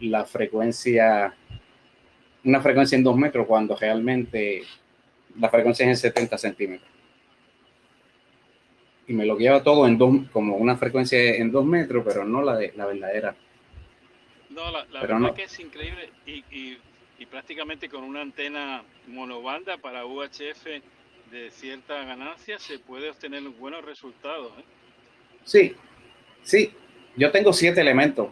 la frecuencia, una frecuencia en 2 metros cuando realmente la frecuencia es en 70 centímetros. Y me lo guiaba todo en dos, como una frecuencia en 2 metros, pero no la, de, la verdadera. No, la, verdad que es increíble y, y, y, prácticamente con una antena monobanda para UHF de cierta ganancia se puede obtener buenos resultados. ¿eh? Sí, sí. Yo tengo siete elementos.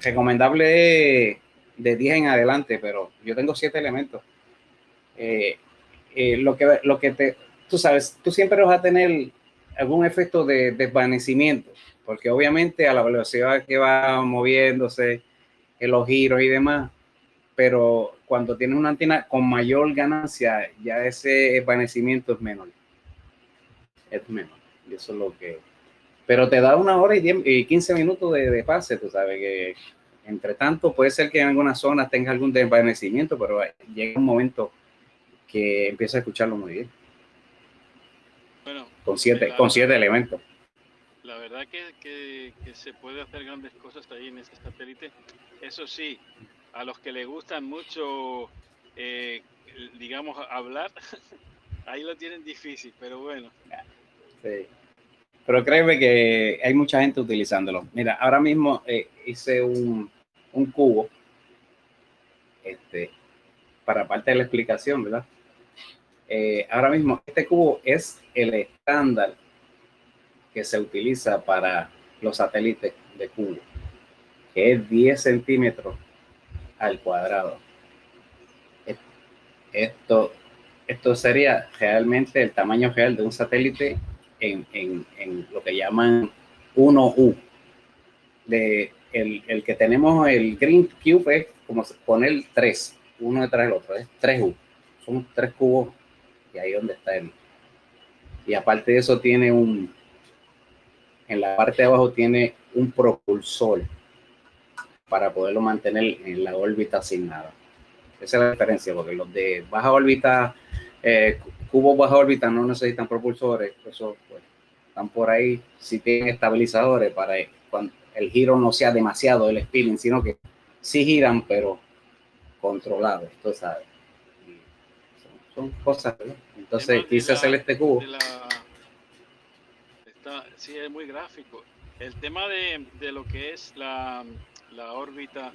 Recomendable de 10 en adelante, pero yo tengo siete elementos. Eh, eh, lo, que, lo que te, tú sabes, tú siempre vas a tener algún efecto de desvanecimiento, porque obviamente a la velocidad que va moviéndose, en los giros y demás, pero cuando tienes una antena con mayor ganancia, ya ese desvanecimiento es menor. Es menor. Y eso es lo que... Pero te da una hora y, y 15 minutos de, de pase, tú sabes que entre tanto, puede ser que en algunas zonas tenga algún desvanecimiento, pero llega un momento que empieza a escucharlo muy bien. Bueno, con siete, con siete elementos. La verdad que, que, se puede hacer grandes cosas ahí en ese satélite. Eso sí, a los que les gustan mucho, eh, digamos, hablar, ahí lo tienen difícil, pero bueno. Sí. Pero créeme que hay mucha gente utilizándolo. Mira, ahora mismo eh, hice un, un cubo, este, para parte de la explicación, ¿verdad? Eh, ahora mismo este cubo es el estándar que se utiliza para los satélites de cubo, que es 10 centímetros al cuadrado. Esto, esto sería realmente el tamaño real de un satélite en, en, en lo que llaman 1U. De, el, que tenemos, el Green Cube, es como poner tres, uno detrás del otro, es 3U. Son tres cubos y ahí donde está él. Y aparte de eso tiene un, en la parte de abajo tiene un propulsor para poderlo mantener en la órbita asignada. Esa es la diferencia, porque los de baja órbita, eh, cubos baja órbita no necesitan propulsores, eso pues, están por ahí, si tienen estabilizadores para cuando el giro no sea demasiado el spinning, sino que sí giran, pero controlados, tú sabes. Son, cosas, ¿no? Entonces quise hacer este cubo. sí, es muy gráfico. El tema de, de lo que es la, la órbita,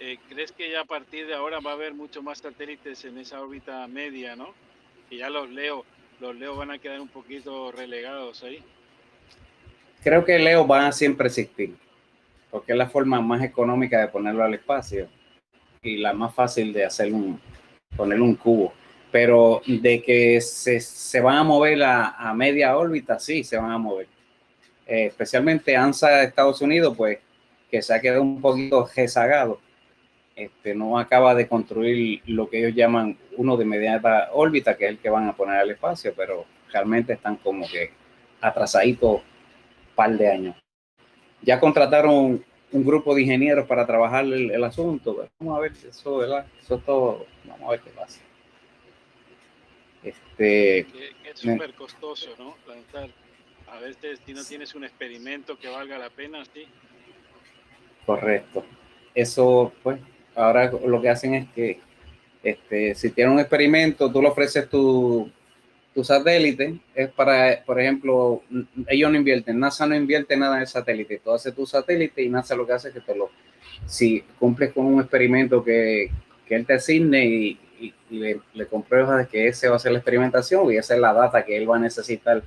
eh, ¿crees que ya a partir de ahora va a haber mucho más satélites en esa órbita media, no? Y ya los leo, los leo van a quedar un poquito relegados ahí. Creo que Leo va a siempre existir porque es la forma más económica de ponerlo al espacio y la más fácil de hacer un, poner un cubo. Pero de que se, se van a mover a, a, media órbita, sí, se van a mover. Eh, especialmente ANSA de Estados Unidos, pues, que se ha quedado un poquito rezagado. Este, no acaba de construir lo que ellos llaman uno de media órbita, que es el que van a poner al espacio, pero realmente están como que atrasaditos un par de años ya contrataron un grupo de ingenieros para trabajar el, asunto. Vamos a ver eso, ¿verdad? Eso es todo. Vamos a ver qué pasa. Este, es súper costoso, ¿no? A veces si no tienes un experimento que valga la pena, sí. Correcto. Eso, pues, ahora lo que hacen es que este, si tienen un experimento, tú le ofreces tu, tu satélite es para, por ejemplo, ellos no invierten, NASA no invierte nada en el satélite, tú haces tu satélite y NASA lo que hace es que te lo, si cumples con un experimento que, que él te asigne y, y, le, le, compruebas que ese va a ser la experimentación y esa es la data que él va a necesitar,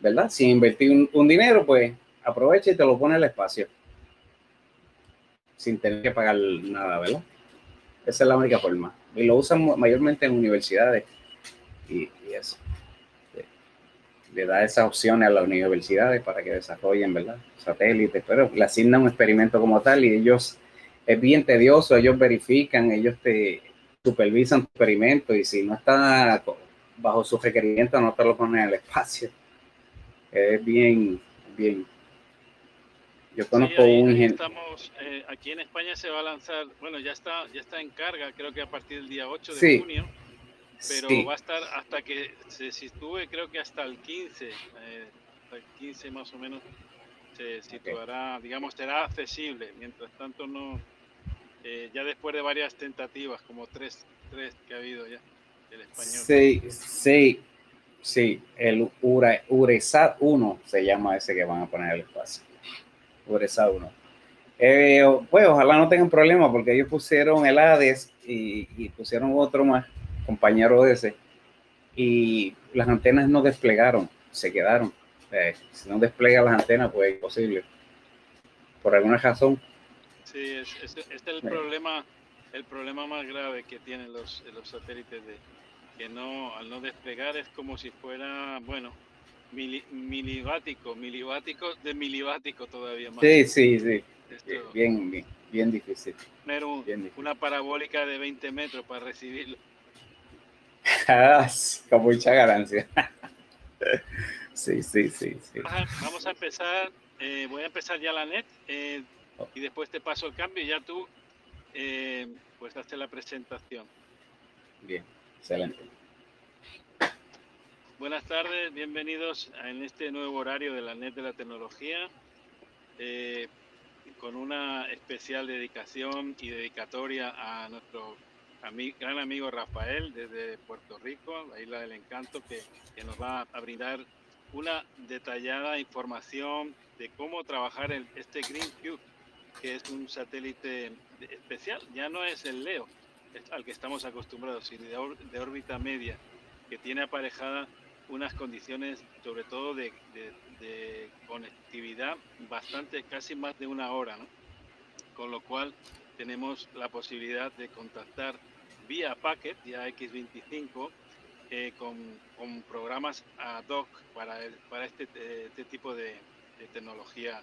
¿verdad? Si invertir un, un dinero, pues aprovecha y te lo pone al espacio sin tener que pagar nada, ¿verdad? Esa es la única forma. Y lo usan mayormente en universidades y, eso le da esas opciones a las universidades para que desarrollen, ¿verdad? Satélites, pero le asignan un experimento como tal y ellos, es bien tedioso, ellos verifican, ellos te supervisan tu experimento y si no está bajo sus requerimientos no te lo ponen en el espacio. Es bien, bien. Yo conozco un ingeniero. Estamos, eh, aquí en España se va a lanzar, bueno, ya está, ya está en carga, creo que a partir del día 8 de junio pero va a estar hasta que se sitúe, creo que hasta el 15, eh, hasta el 15 más o menos se situará, digamos, será accesible. Mientras tanto, no, eh, eh, ya después de varias tentativas, como tres, tres que ha habido ya, el español. Sí, sí, sí, el Uresat 1 se llama ese que van a poner el espacio. Uresat 1. Eh, pues ojalá no tengan problema porque ellos pusieron el Hades y, y pusieron otro más, compañero de ese, y las antenas no desplegaron, se quedaron. Eh, si no despliega las antenas, pues es imposible. Por alguna razón. Sí, es, es, es el problema, el problema más grave que tienen los, los satélites de que no, al no desplegar es como si fuera, bueno, mili, milivático, milivático de milivático todavía más. Sí, sí, sí. Esto, bien, bien, bien difícil. Bien una parabólica de 20 metros para recibirlo. Con mucha ganancia. sí, sí, sí, sí. Vamos a empezar, eh, voy a empezar ya la net eh, y después te paso el cambio y ya tú eh, pues haces la presentación. Bien, excelente. Buenas tardes, bienvenidos en este nuevo horario de la net de la tecnología. Eh, con una especial dedicación y dedicatoria a nuestro gran amigo Rafael desde Puerto Rico, la isla del encanto, que, que, nos va a brindar una detallada información de cómo trabajar el, este Green Cube, que es un satélite especial, ya no es el LEO al que estamos acostumbrados, sino de, de órbita media, que tiene aparejada unas condiciones, sobre todo de, conectividad, bastante, casi más de una hora. Con lo cual tenemos la posibilidad de contactar vía packet, vía X25, eh, con, programas ad hoc para, para este, este, tipo de, de tecnología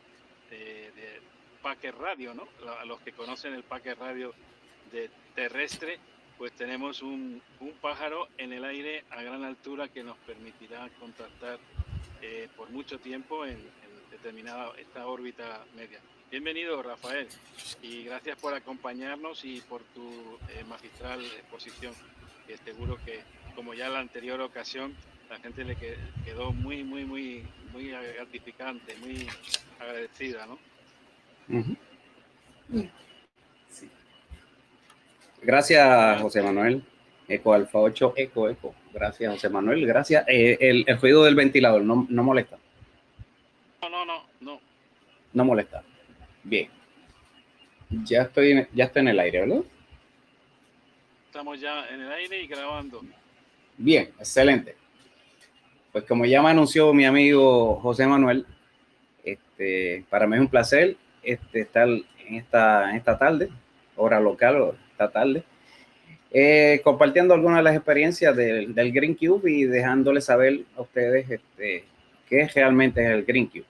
de, de, packet radio, ¿no? Los que conocen el packet radio de terrestre, pues tenemos un, un, pájaro en el aire a gran altura que nos permitirá contactar eh, por mucho tiempo en, determinada esta órbita media. Bienvenido, Rafael, y gracias por acompañarnos y por tu eh, magistral exposición, que seguro que, como ya la anterior ocasión, la gente le quedó muy, muy, muy, muy gratificante, muy agradecida, ¿no? Gracias, José Manuel. Eco Alfa 8, Eco, Eco. Gracias, José Manuel. Gracias. Eh, el, el, ruido del ventilador no, no molesta. No, no, no, no. No molesta. Bien. Ya estoy, ya estoy en el aire, ¿verdad? Estamos ya en el aire y grabando. Bien, excelente. Pues como ya me anunció mi amigo José Manuel, este, para mí es un placer este, estar en esta, en esta tarde, hora local, esta tarde, eh, compartiendo algunas de las experiencias del, del, Green Cube y dejándoles saber a ustedes este, qué realmente es el Green Cube.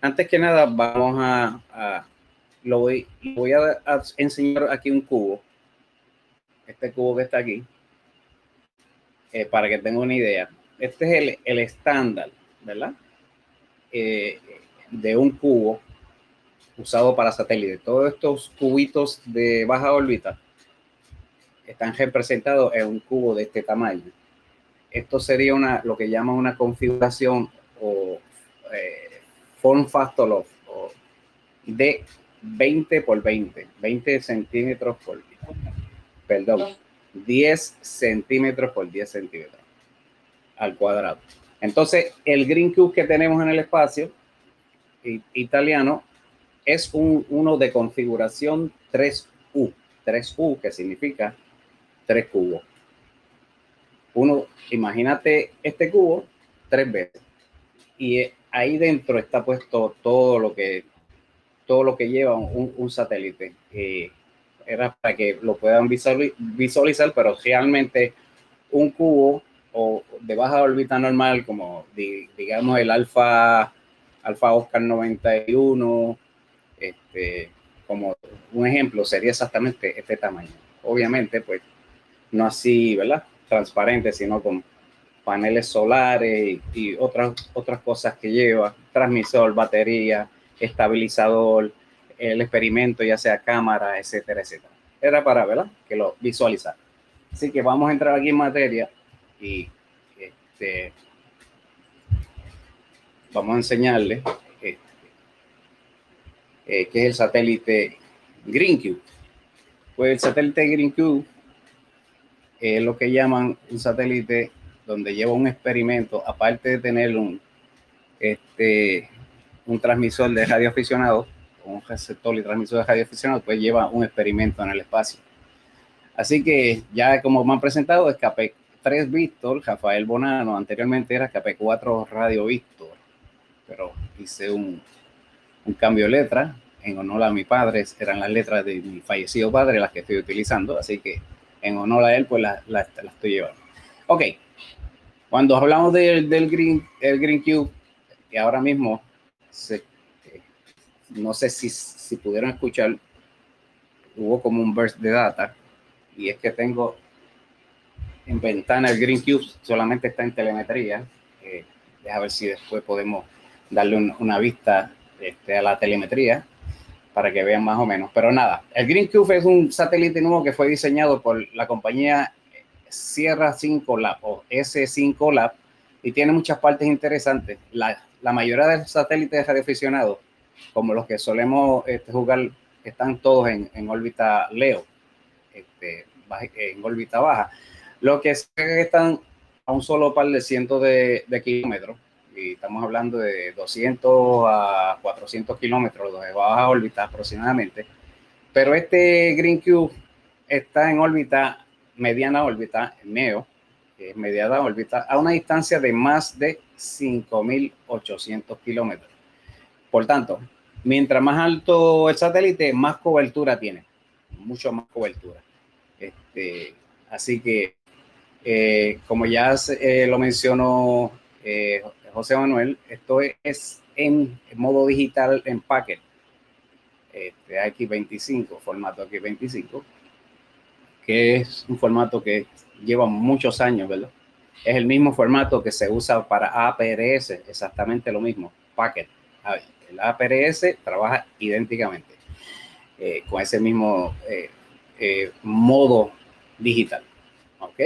Antes que nada, vamos a, a lo voy, voy a, a, enseñar aquí un cubo, este cubo que está aquí, eh, para que tengan una idea. Este es el, el estándar, ¿verdad? Eh, de un cubo usado para satélite. Todos estos cubitos de baja órbita están representados en un cubo de este tamaño. Esto sería una, lo que llaman una configuración o eh, form factor of, o de 20 por 20, 20 centímetros por, perdón, 10 centímetros por 10 centímetros al cuadrado. Entonces, el Green Cube que tenemos en el espacio italiano es un, uno de configuración 3U. 3U, que significa tres cubos. Uno, imagínate este cubo tres veces. Y ahí dentro está puesto todo lo que, todo lo que lleva un, un satélite. Eh, era para que lo puedan visualizar, pero realmente un cubo o de baja órbita normal, como digamos el alfa, alfa Oscar 91, este, como un ejemplo, sería exactamente este tamaño. Obviamente, pues no así, ¿verdad? Transparente, sino con paneles solares y, y otras, otras cosas que lleva, transmisor, batería, estabilizador, el experimento, ya sea cámara, etcétera, etcétera. Era para, ¿verdad? Que lo visualizar. Así que vamos a entrar aquí en materia y este, vamos a enseñarle eh, que es el satélite GreenCube. Pues el satélite Green Cube es lo que llaman un satélite donde lleva un experimento, aparte de tener un, este, un transmisor de radio aficionado, un receptor y transmisor de radio aficionado, pues lleva un experimento en el espacio. Así que ya como me han presentado, es KP3 Víctor, Rafael Bonano, anteriormente era KP4 Radio Víctor, pero hice un, un cambio de letra en honor a mi padre, eran las letras de mi fallecido padre las que estoy utilizando, así que en honor a él, pues las la, estoy llevando. Ok, cuando hablamos del, del Green, el Green Cube, y ahora mismo, se, eh, no sé si, si pudieron escuchar, hubo como un burst de data, y es que tengo en ventana el Green Cube, solamente está en telemetría. Eh, deja ver si después podemos darle una vista este, a la telemetría para que vean más o menos. Pero nada, el Green Cube es un satélite nuevo que fue diseñado por la compañía Sierra 5 Lab o S5 Lab y tiene muchas partes interesantes. La, la mayoría de los satélites radioaficionados, como los que solemos este, jugar, están todos en, en órbita LEO, este, en órbita baja. Lo que es que están a un solo par de cientos de, de kilómetros estamos hablando de 200 a 400 kilómetros de baja órbita aproximadamente. Pero este Green Cube está en órbita, mediana órbita, MEO, es mediana órbita, a una distancia de más de 5.800 kilómetros. Por tanto, mientras más alto el satélite, más cobertura tiene, mucho más cobertura. Este, así que, eh, como ya eh, lo mencionó eh, José Manuel, esto es en modo digital en packet. Este, X25, formato X25, que es un formato que lleva muchos años, ¿verdad? Es el mismo formato que se usa para APRS, exactamente lo mismo, packet. El APRS trabaja idénticamente eh, con ese mismo eh, eh, modo digital. ¿Ok?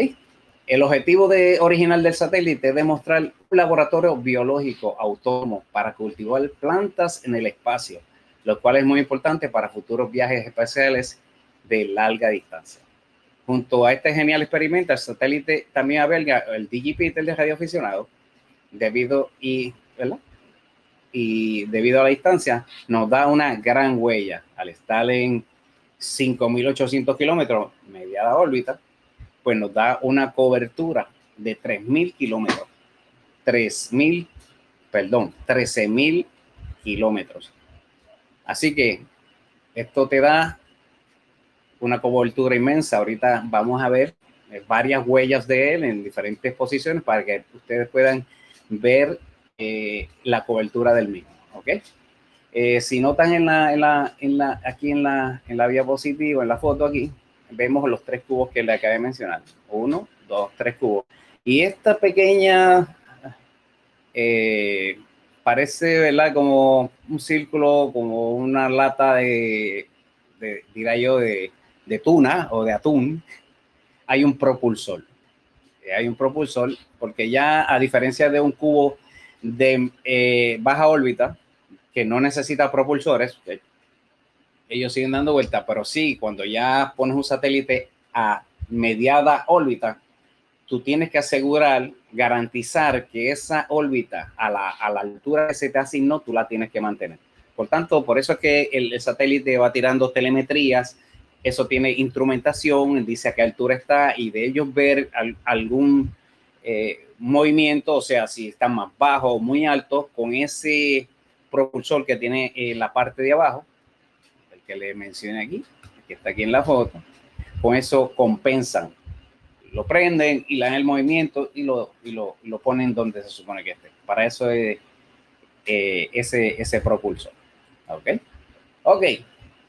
El objetivo de, original del satélite es demostrar un laboratorio biológico autónomo para cultivar plantas en el espacio, lo cual es muy importante para futuros viajes espaciales de larga distancia. Junto a este genial experimento, el satélite también alberga el Digipeter de radioaficionado, debido y, y debido a la distancia, nos da una gran huella al estar en 5.800 kilómetros, mediada órbita, pues nos da una cobertura de 3.000 kilómetros. 3.000, perdón, 13.000 kilómetros. Así que esto te da una cobertura inmensa. Ahorita vamos a ver varias huellas de él en diferentes posiciones para que ustedes puedan ver eh, la cobertura del mismo. ¿ok? Eh, si notan en la, en la, en la, aquí en la, en la diapositiva, en la foto aquí, vemos los tres cubos que le acabé de mencionar. Uno, dos, tres cubos. Y esta pequeña eh, parece, ¿verdad? Como un círculo, como una lata de, de diría yo, de, de, tuna o de atún. Hay un propulsor. Eh, hay un propulsor porque ya a diferencia de un cubo de eh, baja órbita, que no necesita propulsores, ellos siguen dando vuelta, pero sí, cuando ya pones un satélite a mediada órbita, tú tienes que asegurar, garantizar que esa órbita a la, a la altura que se te asignó, tú la tienes que mantener. Por tanto, por eso es que el, satélite va tirando telemetrías, eso tiene instrumentación, dice a qué altura está y de ellos ver algún eh, movimiento, o sea, si está más bajo o muy alto, con ese propulsor que tiene en la parte de abajo, que le mencioné aquí, que está aquí en la foto, con eso compensan. Lo prenden y le dan el movimiento y lo, y lo, lo ponen donde se supone que esté. Para eso es eh, ese, ese propulsor. ¿Ok? Ok.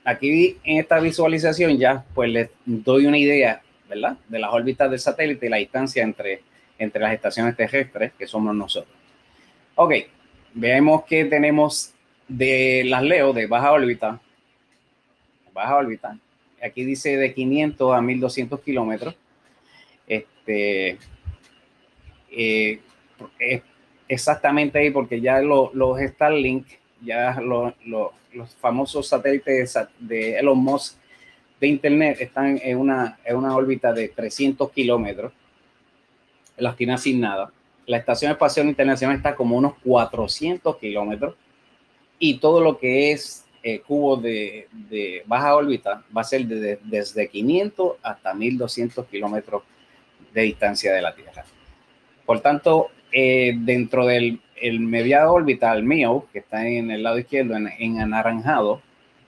Aquí en esta visualización ya pues les doy una idea, ¿verdad? De las órbitas del satélite y la distancia entre, entre las estaciones terrestres que somos nosotros. Ok. Vemos que tenemos de las LEO de baja órbita baja órbita. Aquí dice de 500 a 1200 kilómetros. Este, eh, exactamente ahí, porque ya los Starlink, ya los famosos satélites de Elon Musk de Internet están en una, en una órbita de 300 kilómetros, las tiene asignada. La Estación Espacial Internacional está como unos 400 kilómetros y todo lo que es eh, cubo de, baja órbita va a ser de, desde 500 hasta 1200 kilómetros de distancia de la Tierra. Por tanto, eh, dentro del el media órbita, el mío, que está en el lado izquierdo, en, en anaranjado,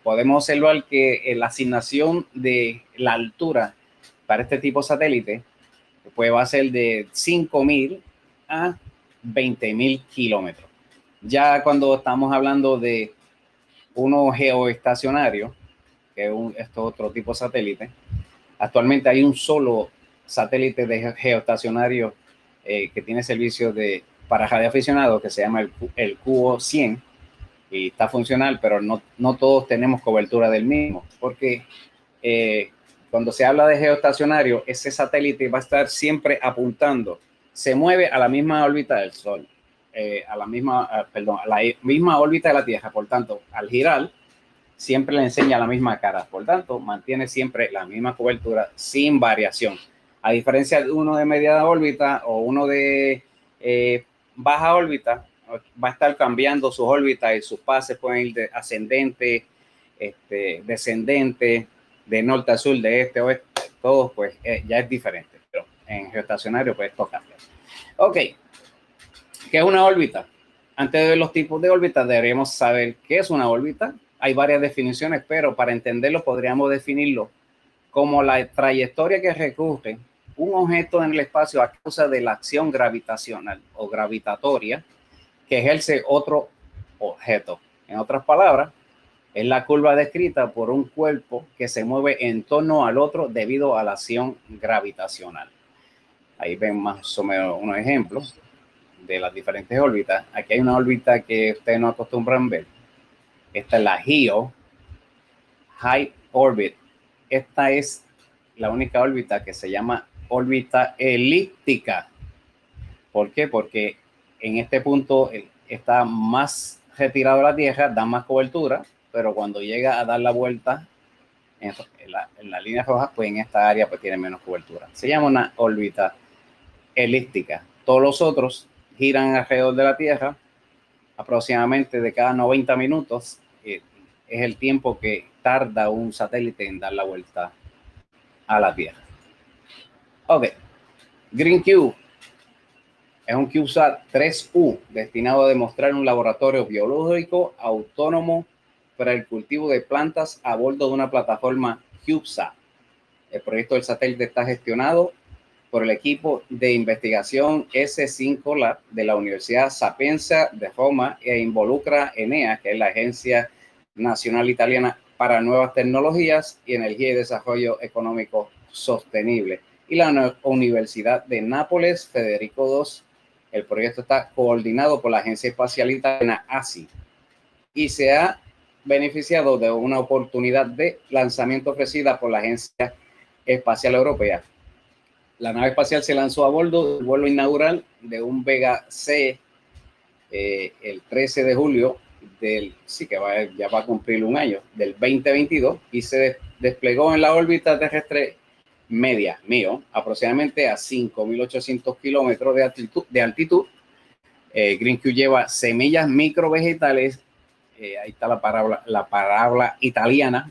podemos observar que eh, la asignación de la altura para este tipo de satélite pues va a ser de 5.000 a 20.000 kilómetros. Ya cuando estamos hablando de uno geoestacionario, que es un, esto otro tipo de satélite, actualmente hay un solo satélite de geoestacionario eh, que tiene servicio de para radioaficionados que se llama el, el Cubo 100 y está funcional, pero no, no todos tenemos cobertura del mismo, porque eh, cuando se habla de geoestacionario, ese satélite va a estar siempre apuntando, se mueve a la misma órbita del Sol, eh, a la misma, perdón, a la misma órbita de la Tierra, por tanto, al girar, siempre le enseña la misma cara, por tanto, mantiene siempre la misma cobertura sin variación. A diferencia de uno de media órbita o uno de eh, baja órbita, va a estar cambiando sus órbitas y sus pases pueden ir de ascendente, este, descendente, de norte a sur, de este a oeste, todo pues eh, ya es diferente, pero en geoestacionario pues esto cambia. Ok, ¿qué es una órbita? Antes de ver los tipos de órbitas deberíamos saber qué es una órbita. Hay varias definiciones, pero para entenderlo podríamos definirlo como la trayectoria que recorre un objeto en el espacio a causa de la acción gravitacional o gravitatoria que ejerce otro objeto. En otras palabras, es la curva descrita por un cuerpo que se mueve en torno al otro debido a la acción gravitacional. Ahí ven más o menos unos ejemplos de las diferentes órbitas. Aquí hay una órbita que ustedes no acostumbran ver. Esta es la GEO, High Orbit. Esta es la única órbita que se llama órbita elíptica. ¿Por qué? Porque en este punto está más retirado de la Tierra, da más cobertura, pero cuando llega a dar la vuelta en, la, en la, línea roja, pues en esta área pues tiene menos cobertura. Se llama una órbita elíptica. Todos los otros giran alrededor de la Tierra aproximadamente de cada 90 minutos. Eh, es el tiempo que tarda un satélite en dar la vuelta a la Tierra. Ok. Green Cube es un CubeSat 3U destinado a demostrar un laboratorio biológico autónomo para el cultivo de plantas a bordo de una plataforma CubeSat. El proyecto del satélite está gestionado por el equipo de investigación S5 Lab de la Universidad Sapienza de Roma e involucra ENEA, que es la Agencia Nacional Italiana para Nuevas Tecnologías y Energía y Desarrollo Económico Sostenible y la Universidad de Nápoles, Federico II. El proyecto está coordinado por la Agencia Espacial Italiana ASI y se ha beneficiado de una oportunidad de lanzamiento ofrecida por la Agencia Espacial Europea. La nave espacial se lanzó a bordo del vuelo inaugural de un Vega C eh, el 13 de julio del, sí que va, ya va a cumplir un año, del 2022 y se desplegó en la órbita terrestre media mío, aproximadamente a 5.800 kilómetros de altitud. De. Eh, lleva semillas microvegetales, eh, ahí está la palabra, la palabra italiana,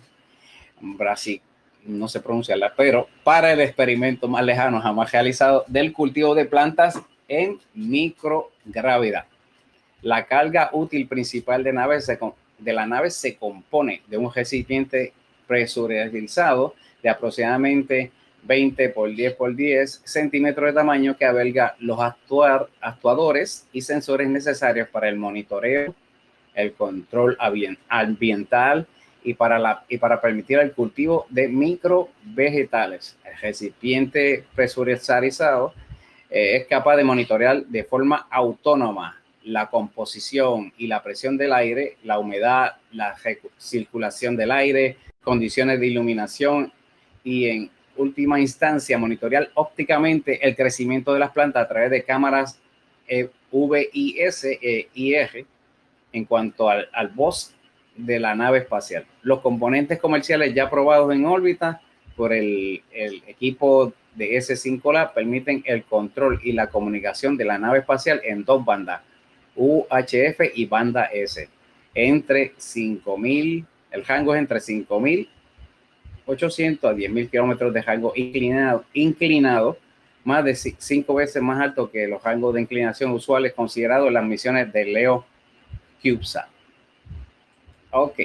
Brasil, no sé pronunciarla, pero para el experimento más lejano jamás realizado del cultivo de plantas en microgravedad. La carga útil principal de, la nave se compone de un recipiente presurizado de aproximadamente 20 por 10 por 10 centímetros de tamaño que alberga los actuadores y sensores necesarios para el monitoreo, el control ambiental y para, la, y para permitir el cultivo de microvegetales. El recipiente presurizado eh, es capaz de monitorear de forma autónoma la composición y la presión del aire, la humedad, la circulación del aire, condiciones de iluminación y en última instancia monitorear ópticamente el crecimiento de las plantas a través de cámaras eh, VIS e IR en cuanto al, al de la nave espacial. Los componentes comerciales ya probados en órbita por el, el equipo de S5 Lab permiten el control y la comunicación de la nave espacial en dos bandas, UHF y banda S, entre 5000, el rango es entre 5800 a 10000 kilómetros de rango inclinado, inclinado, más de cinco veces más alto que los rangos de inclinación usuales considerados en las misiones de Leo CubeSat. Ok.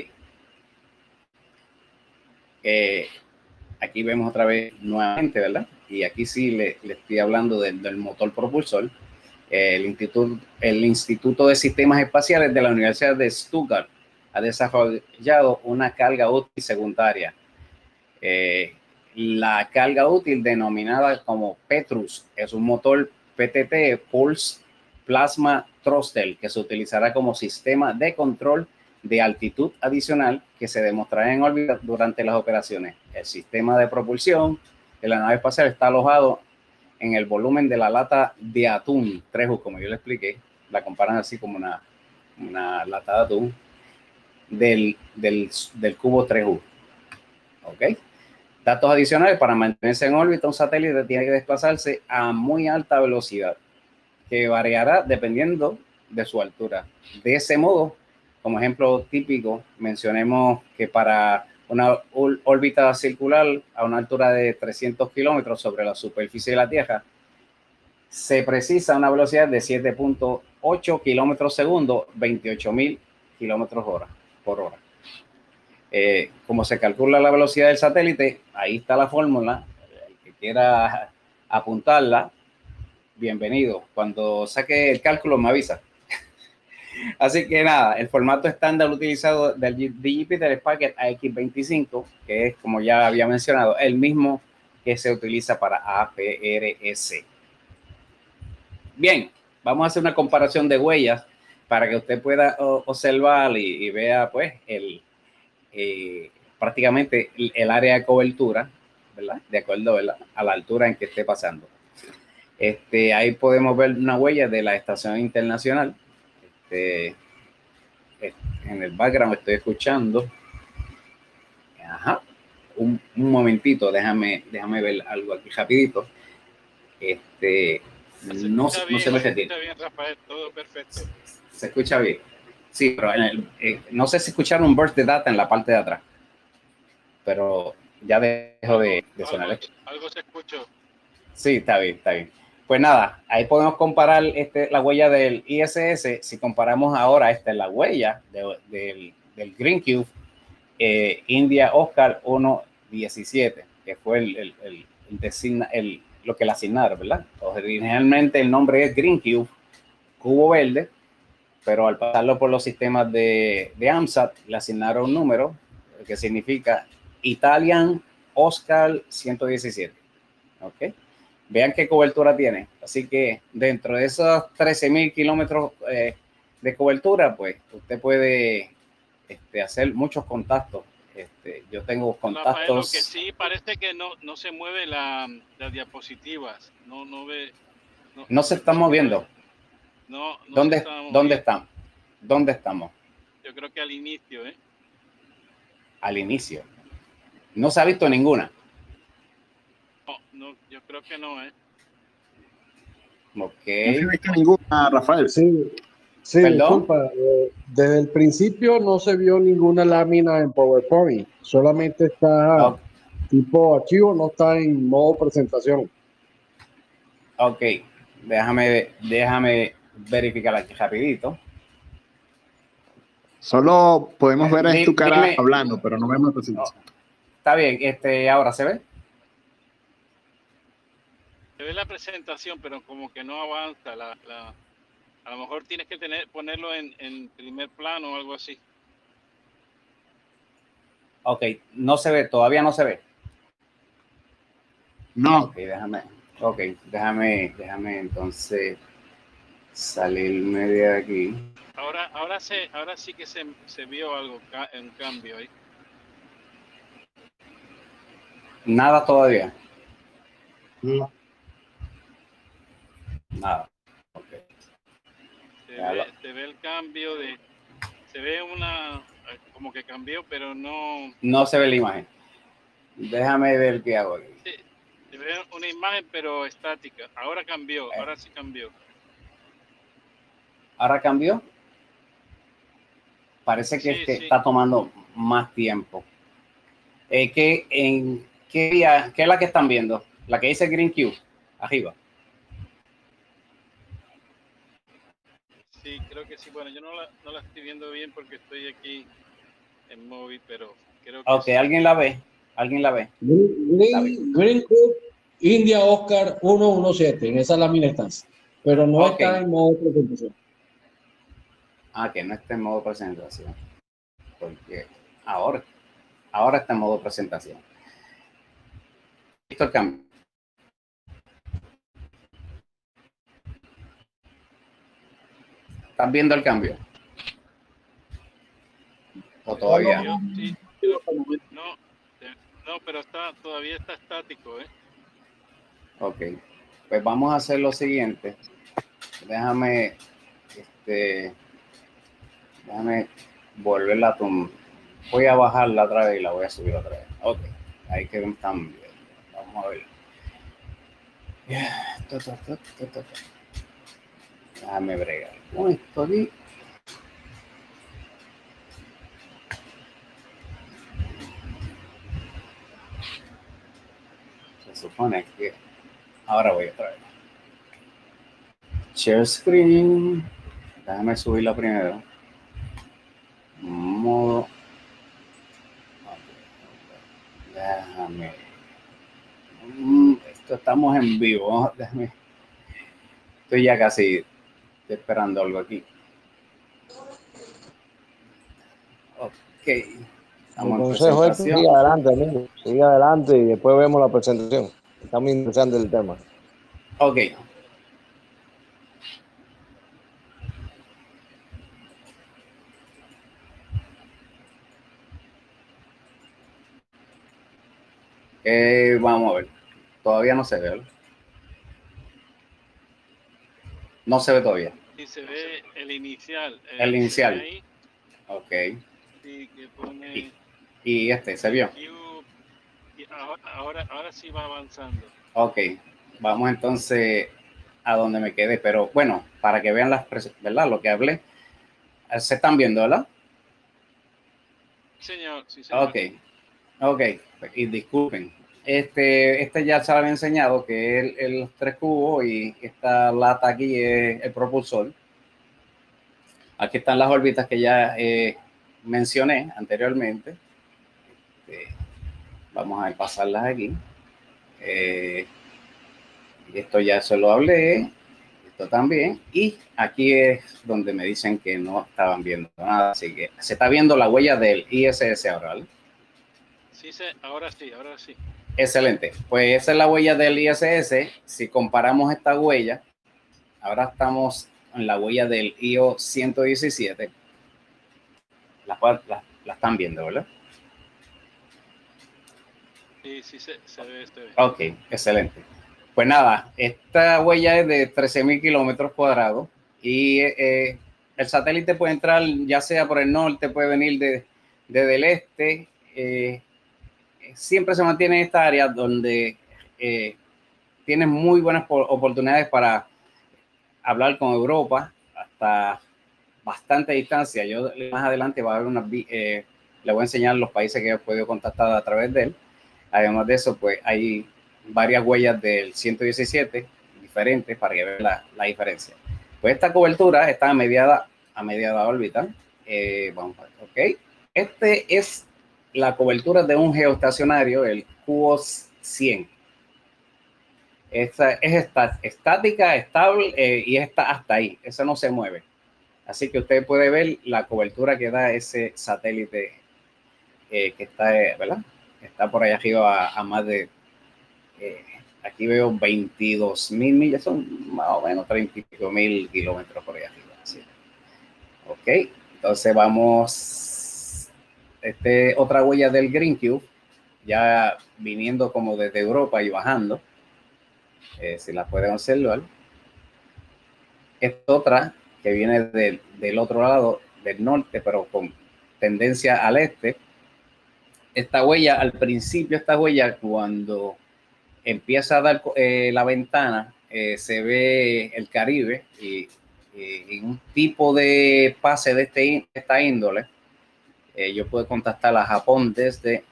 Eh, aquí vemos otra vez nuevamente, ¿verdad? Y aquí sí le, estoy hablando del motor propulsor. El instituto, el instituto de Sistemas Espaciales de la Universidad de Stuttgart ha desarrollado una carga útil secundaria. Eh, la carga útil denominada como Petrus es un motor PTT Pulse Plasma Thruster que se utilizará como sistema de control de altitud adicional que se demostrará en órbita durante las operaciones. El sistema de propulsión de la nave espacial está alojado en el volumen de la lata de atún 3U, como yo le expliqué, la comparan así como una, una lata de atún del, del, del cubo 3U. ¿Ok? Datos adicionales, para mantenerse en órbita, un satélite tiene que desplazarse a muy alta velocidad, que variará dependiendo de su altura. De ese modo, como ejemplo típico, mencionemos que para una órbita circular a una altura de 300 kilómetros sobre la superficie de la Tierra, se precisa una velocidad de 7.8 kilómetros segundo, 28 mil kilómetros hora, por hora. Eh, como se calcula la velocidad del satélite, ahí está la fórmula. El que quiera apuntarla, bienvenido. Cuando saque el cálculo, me avisa. Así que nada, el formato estándar utilizado del Jupiter Packet AX25, que es, como ya había mencionado, el mismo que se utiliza para APRS. Bien, vamos a hacer una comparación de huellas para que usted pueda observar y, vea pues el, eh, prácticamente el, área de cobertura, ¿verdad? De acuerdo a la altura en que esté pasando. Este, ahí podemos ver una huella de la estación internacional este, en el background estoy escuchando. Ajá. Un, momentito, déjame, déjame ver algo aquí rapidito. Este, se no, se, no se me bien, Rafael, todo perfecto. Se escucha bien. Sí, pero eh, no sé si escucharon un burst de data en la parte de atrás. Pero ya dejo de, de sonar. Algo, algo se escuchó. Sí, está bien, está bien. Pues nada, ahí podemos comparar este, la huella del ISS. Si comparamos ahora, esta es la huella del, Green Cube eh, India Oscar 117, que fue el, lo que le asignaron, ¿verdad? originalmente el nombre es Green Cube, cubo verde, pero al pasarlo por los sistemas de, de AMSAT, le asignaron un número que significa Italian Oscar 117. ¿Ok? Vean qué cobertura tiene. Así que dentro de esos 13 mil kilómetros eh, de cobertura, pues usted puede este, hacer muchos contactos. Este, yo tengo contactos. que sí, parece que no, no se mueve la, las diapositivas. No, no ve. No, se están moviendo. No, ¿Dónde, ¿Dónde están? ¿Dónde estamos? Yo creo que al inicio, ¿eh? Al inicio. No se ha visto ninguna. No, yo creo que no, ¿eh? Ok. No se visto ninguna, Rafael. Sí, sí disculpa. Eh, desde el principio no se vio ninguna lámina en PowerPoint. Solamente está tipo archivo, no está en modo presentación. Ok. Déjame, déjame verificar aquí rapidito. Solo podemos ver en tu cara hablando, pero no vemos la presentación. Está bien, este, ahora se ve. Se ve la presentación, pero como que no avanza. La, a lo mejor tienes que tener ponerlo en, primer plano o algo así. Ok, no se ve, todavía no se ve. No. Ok, déjame, ok, déjame, déjame entonces salirme de aquí. Ahora, ahora, se, ahora sí que se, se vio algo, en cambio ahí. Nada todavía. No. Nada. Se, ve, el cambio de. Se ve una. como que cambió, pero no... No se ve la imagen. Déjame ver qué hago aquí. Sí, se ve una imagen, pero estática. Ahora cambió, eh. ahora sí cambió. ¿Ahora cambió? Parece que este está tomando más tiempo. Eh, ¿qué, en, qué, día, ¿Qué es la que están viendo? La que dice Green Cube, arriba. Sí, creo que sí. Bueno, yo no la, no la estoy viendo bien porque estoy aquí en móvil, pero creo que. Ok, ¿alguien la ve? ¿Alguien la ve? Green, Cube, India Oscar 117, en esa lámina estás. Pero no está en modo presentación. Ah, que no está en modo presentación. Porque ahora, ahora está en modo presentación. Listo el cambio. ¿Están viendo el cambio? ¿O todavía? No, no, pero está, todavía está estático, ¿eh? Ok. Pues vamos a hacer lo siguiente. Déjame, este, Déjame volverla a tumbar. Voy a bajarla otra vez y la voy a subir otra vez. Ok, ahí que están bien. Vamos a ver. Déjame bregar con esto aquí. Se supone que ahora voy otra vez. Share screen. Déjame subirla primero modo déjame mm, esto estamos en vivo déjame estoy ya casi esperando algo aquí. Ok. Consejo es sigue adelante amigo sigue adelante y después vemos la presentación. Está muy interesante el tema. Ok. Eh, vamos a ver. Todavía no se ve. No se ve todavía. Sí, se ve el inicial. El, inicial. Ok. y, este, ¿se vio? ahora, ahora, sí va avanzando. Ok. Vamos entonces a donde me quedé. Pero bueno, para que vean las ¿verdad? Lo que hablé. Se están viendo, ¿verdad? Señor, sí, señor. Ok. Ok, y disculpen. Este, este ya se lo había enseñado, que es el, tres cubos y esta lata aquí es el propulsor. Aquí están las órbitas que ya eh, mencioné anteriormente. Este, vamos a pasarlas aquí. Eh, esto ya se lo hablé, esto también. Y aquí es donde me dicen que no estaban viendo nada. Así que se está viendo la huella del ISS ahora, ¿vale? Sí, ahora sí, ahora sí. Excelente. Pues esa es la huella del ISS. Si comparamos esta huella, ahora estamos en la huella del IO 117. La, la, la están viendo, ¿verdad? Sí, sí, se, ve, se ve. Ok, excelente. Pues nada, esta huella es de 13.000 kilómetros cuadrados y eh, el satélite puede entrar ya sea por el norte, puede venir de, desde el este, eh, siempre se mantiene en esta área donde eh, tienes muy buenas oportunidades para hablar con Europa hasta bastante distancia. Yo más adelante va a haber una, eh, le voy a enseñar los países que he podido contactar a través de él. Además de eso, pues hay varias huellas del 117 diferentes para que vean la, la diferencia. Pues esta cobertura está a mediada, a mediada órbita. Eh, vamos a ver, ok. Este es la cobertura de un geoestacionario, el QoS 100. Esta es estática, estable eh, y está hasta ahí. Eso no se mueve. Así que usted puede ver la cobertura que da ese satélite eh, que está, eh, ¿verdad? Está por allá arriba a, más de, aquí veo 22 mil millas, son más o menos 35 mil kilómetros por allá arriba. Ok, entonces vamos este, otra huella del Green Cube, ya viniendo como desde Europa y bajando. Eh, si la pueden observar. Esta otra que viene del, otro lado, del norte, pero con tendencia al este. Esta huella, al principio, esta huella, cuando empieza a dar eh, la ventana, eh, se ve el Caribe y, un tipo de pase de este, esta índole. Eh, yo puedo contactar a Japón desde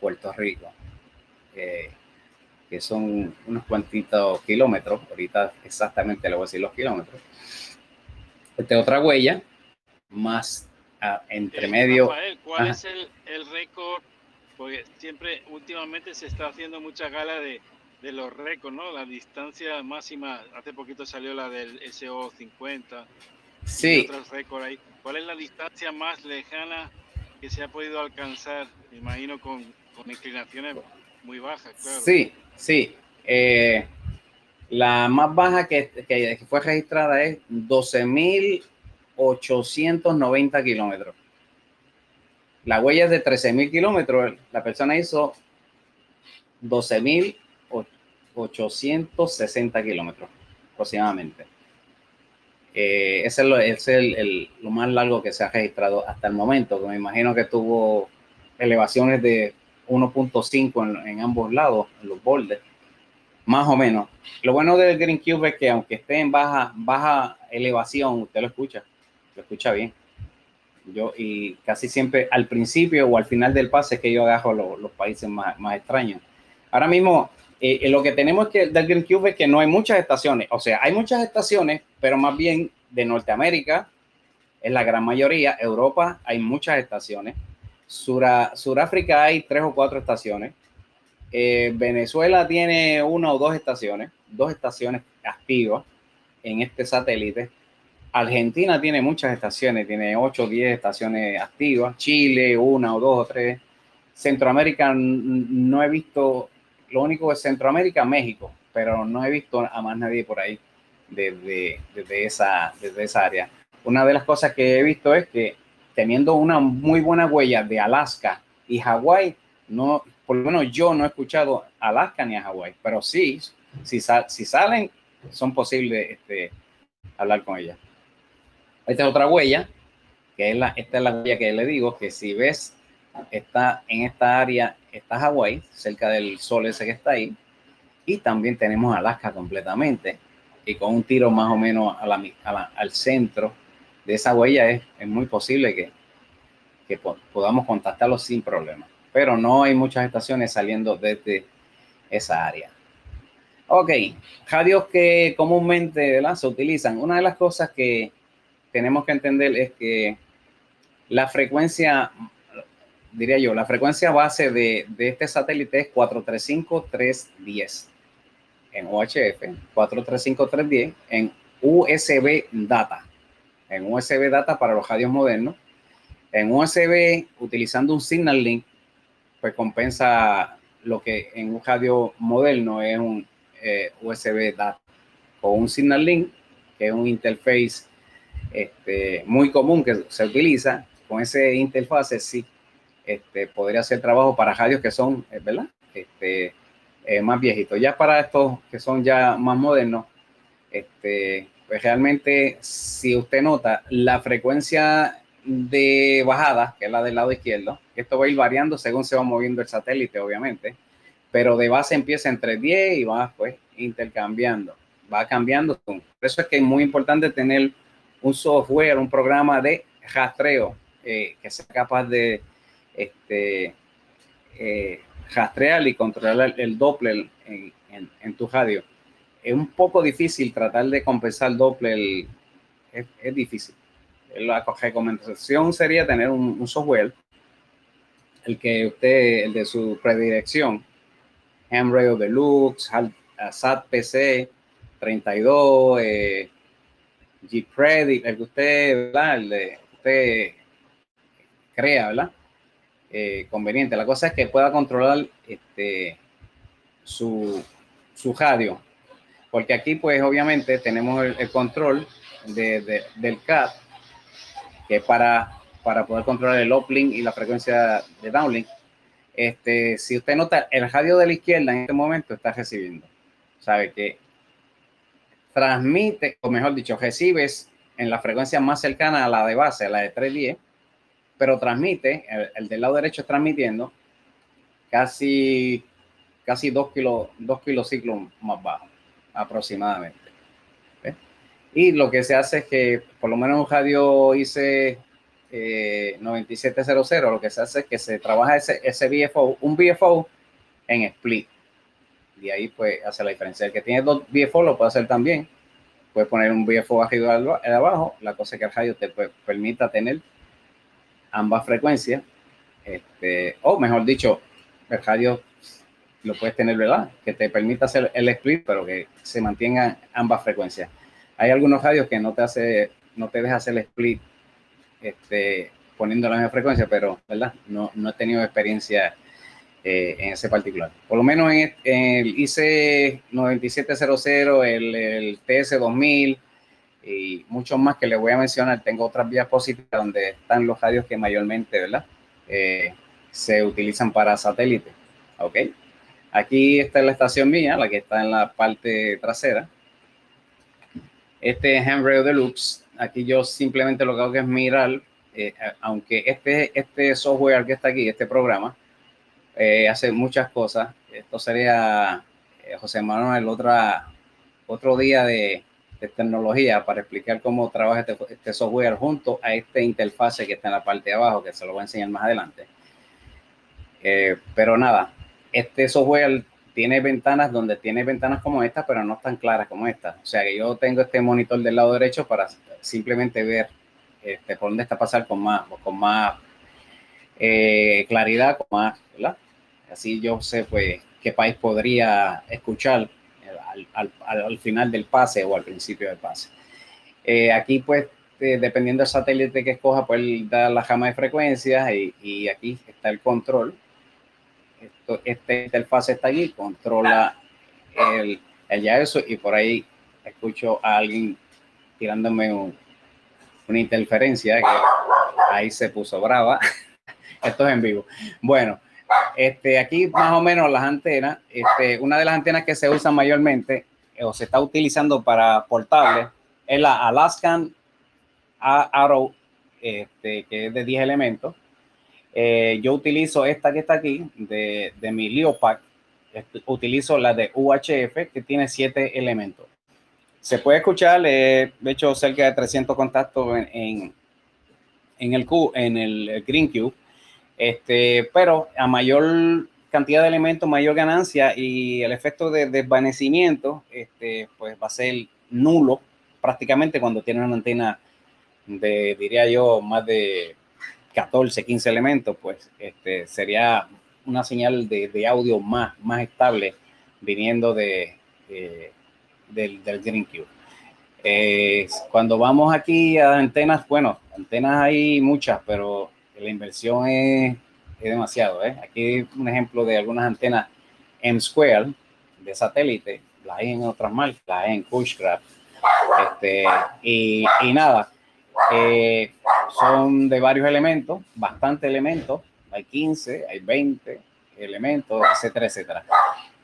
Puerto Rico, que son unos cuantitos kilómetros. Ahorita exactamente le voy a decir los kilómetros. Esta otra huella, más entre medio. ¿cuál es el, el récord? Porque siempre, últimamente se está haciendo mucha gala de, de los récords, ¿no? La distancia máxima, hace poquito salió la del SO50. Sí. ahí. ¿Cuál es la distancia más lejana que se ha podido alcanzar? Me imagino con, con inclinaciones muy bajas, claro. Sí, sí. Eh, la más baja que, que, fue registrada es 12.890 kilómetros. La huella es de 13.000 kilómetros. La persona hizo 12.860 kilómetros aproximadamente. Eh, ese es, lo, el, lo, más largo que se ha registrado hasta el momento, me imagino que tuvo elevaciones de 1.5 en, ambos lados, en los bordes más o menos. Lo bueno del Green Cube es que aunque esté en baja, baja elevación, usted lo escucha, lo escucha bien. Yo, y casi siempre al principio o al final del pase es que yo agarro los países más, más, extraños. Ahora mismo, lo que tenemos que del Green Cube es que no hay muchas estaciones. O sea, hay muchas estaciones, pero más bien de Norteamérica, es la gran mayoría. Europa hay muchas estaciones. Sura, Suráfrica hay tres o cuatro estaciones. Eh, Venezuela tiene una o dos estaciones, dos estaciones activas en este satélite. Argentina tiene muchas estaciones, tiene 8 o 10 estaciones activas. Chile, una o dos o tres. Centroamérica no he visto, lo único es Centroamérica, México, pero no he visto a más nadie por ahí desde, desde, esa, desde esa área. Una de las cosas que he visto es que teniendo una muy buena huella de Alaska y Hawái, no, por lo menos yo no he escuchado Alaska ni a Hawái, pero sí, si, si salen, son posibles este, hablar con ella. Esta es otra huella, que es la, esta es la huella que le digo, que si ves, está en esta área, está Hawái, cerca del sol ese que está ahí, y también tenemos Alaska completamente, y con un tiro más o menos a la, al centro de esa huella es, es muy posible que, que podamos contactarlo sin problema pero no hay muchas estaciones saliendo desde esa área. Ok, radios que comúnmente se utilizan. Una de las cosas que tenemos que entender es que la frecuencia, diría yo, la frecuencia base de, de este satélite es 435-310 en UHF, 435-310 en USB Data, en USB Data para los radios modernos. En USB, utilizando un Signal Link, pues compensa lo que en un radio moderno es un eh, USB data o un Signal Link, que es un interface este, muy común que se utiliza. Con ese interfase sí este, podría hacer trabajo para radios que son, eh, ¿verdad? Este, eh, más viejitos. Ya para estos que son ya más modernos, este, pues realmente si usted nota la frecuencia de bajada, que es la del lado izquierdo. Esto va a ir variando según se va moviendo el satélite, obviamente, pero de base empieza entre 10 y va pues intercambiando, va cambiando. Por eso es que es muy importante tener un software, un programa de rastreo eh, que sea capaz de este, eh, rastrear y controlar el Doppler en, tu radio. Es un poco difícil tratar de compensar Doppler, es difícil la recomendación sería tener un, software, el que usted, el de su predilección, Hamrail Deluxe, SAT PC 32, eh, Gpredi, el que usted, ¿verdad? El de usted crea, ¿verdad? Eh, conveniente. La cosa es que pueda controlar este, su, su radio, porque aquí pues obviamente tenemos el, control de, del CAT que para, para poder controlar el uplink y la frecuencia de downlink. Este, si usted nota, el radio de la izquierda en este momento está recibiendo. Sabe que transmite, o mejor dicho, recibes en la frecuencia más cercana a la de base, a la de 310, pero transmite, el, del lado derecho transmitiendo casi, casi 2 kilos, dos kilociclos más bajo, aproximadamente. Y lo que se hace es que, por lo menos un radio IC 9700, lo que se hace es que se trabaja ese, ese BFO, un BFO en split. Y ahí pues hace la diferencia. El que tiene dos BFO lo puede hacer también. Puedes poner un BFO arriba y abajo. La cosa es que el radio te permita tener ambas frecuencias. Este, o mejor dicho, el radio lo puedes tener, ¿verdad? Que te permita hacer el split, pero que se mantengan ambas frecuencias. Hay algunos radios que no te hace, no te deja hacer el split este, poniendo la misma frecuencia, pero, ¿verdad? No, no he tenido experiencia eh, en ese particular. Por lo menos en, el IC 9700, el, el TS 2000 y muchos más que les voy a mencionar. Tengo otras vías positivas donde están los radios que mayormente, ¿verdad? Eh, se utilizan para satélite. ¿Ok? Aquí está la estación mía, la que está en la parte trasera. Este es de Deluxe. Aquí yo simplemente lo que hago es mirar, eh, aunque este, este software que está aquí, este programa, eh, hace muchas cosas. Esto sería, José Manuel, otra, otro día de, de tecnología para explicar cómo trabaja este, este, software junto a este interfase que está en la parte de abajo, que se lo voy a enseñar más adelante. Eh, pero nada, este software tiene ventanas donde tiene ventanas como esta, pero no tan claras como esta. O sea que yo tengo este monitor del lado derecho para simplemente ver este, por dónde está pasar con más, con más eh, claridad, con más, ¿verdad? Así yo sé pues qué país podría escuchar al, final del pase o al principio del pase. Eh, aquí, pues, eh, dependiendo del satélite que escoja, pues da la jama de frecuencias y, aquí está el control. Esto, este interfaz está allí, controla el, el ya eso y por ahí escucho a alguien tirándome una interferencia que ahí se puso brava. Esto es en vivo. Bueno, este, aquí más o menos las antenas, este, una de las antenas que se usan mayormente eh, o se está utilizando para portables es la Alaskan Arrow, este, que es de 10 elementos. Eh, yo utilizo esta que está aquí, de, de mi Leopack. Este, utilizo la de UHF, que tiene 7 elementos. Se puede escuchar, eh, de hecho, cerca de 300 contactos en, en, el, en el Green Cube este, pero a mayor cantidad de elementos, mayor ganancia y el efecto de desvanecimiento, este, pues va a ser nulo prácticamente cuando tiene una antena de, diría yo, más de 14, 15 elementos, pues este, sería una señal de, audio más, más estable viniendo de, del, del Green Cube. Eh, cuando vamos aquí a antenas, bueno, antenas hay muchas, pero la inversión es, demasiado. ¿eh? Aquí un ejemplo de algunas antenas M-Square de satélite, la hay en otras marcas, la hay en Cushcraft. Este, y, nada, eh, son de varios elementos, bastantes elementos, hay 15, hay 20 elementos, etcétera, etcétera.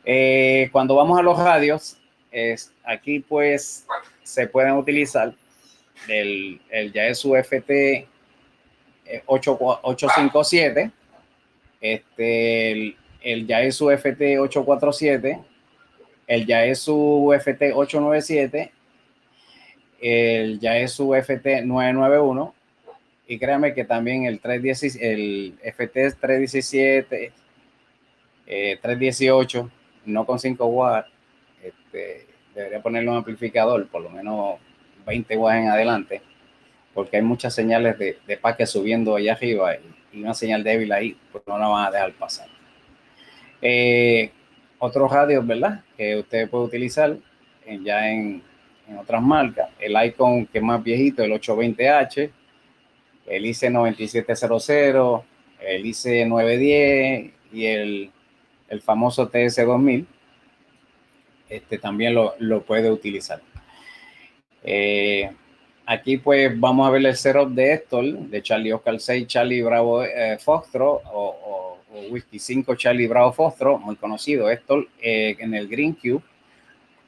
Eh, cuando vamos a los radios, es, aquí pues se pueden utilizar el, el Yaesu FT 857, este, el, el Yaesu FT 847, el Yaesu FT 897, el Yaesu FT 991 y créame que también el 310, el FT 317, 318, no con 5 watts, este, debería ponerle un amplificador, por lo menos 20 watts en adelante porque hay muchas señales de, de paque subiendo allá arriba y, una señal débil ahí, pues no la van a dejar pasar. Eh, otros radios, ¿verdad? Que usted puede utilizar ya en, en, otras marcas. El Icon que es más viejito, el 820H, el IC9700, el IC910 y el, el famoso TS2000. Este también lo, lo puede utilizar. Eh, Aquí pues vamos a ver el setup de Héctor, de Charlie Oscar 6, Charlie Bravo eh, Fostro o, Whisky 5 Charlie Bravo Fostro, muy conocido Héctor, eh, en el Green Cube.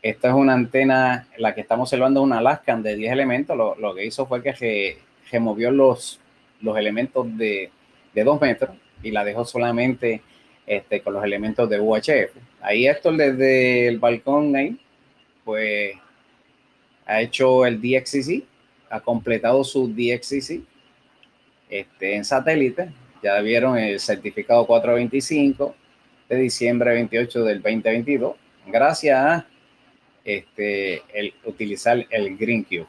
Esta es una antena, la que estamos observando una Alaskan de 10 elementos. Lo, que hizo fue que removió los, los elementos de, de 2 metros y la dejó solamente este, con los elementos de UHF. Ahí esto desde el balcón ahí, pues ha hecho el DXCC, ha completado su DXCC este, en satélite. Ya vieron el certificado 425 de diciembre 28 del 2022, gracias a este, el, utilizar el Green Cube.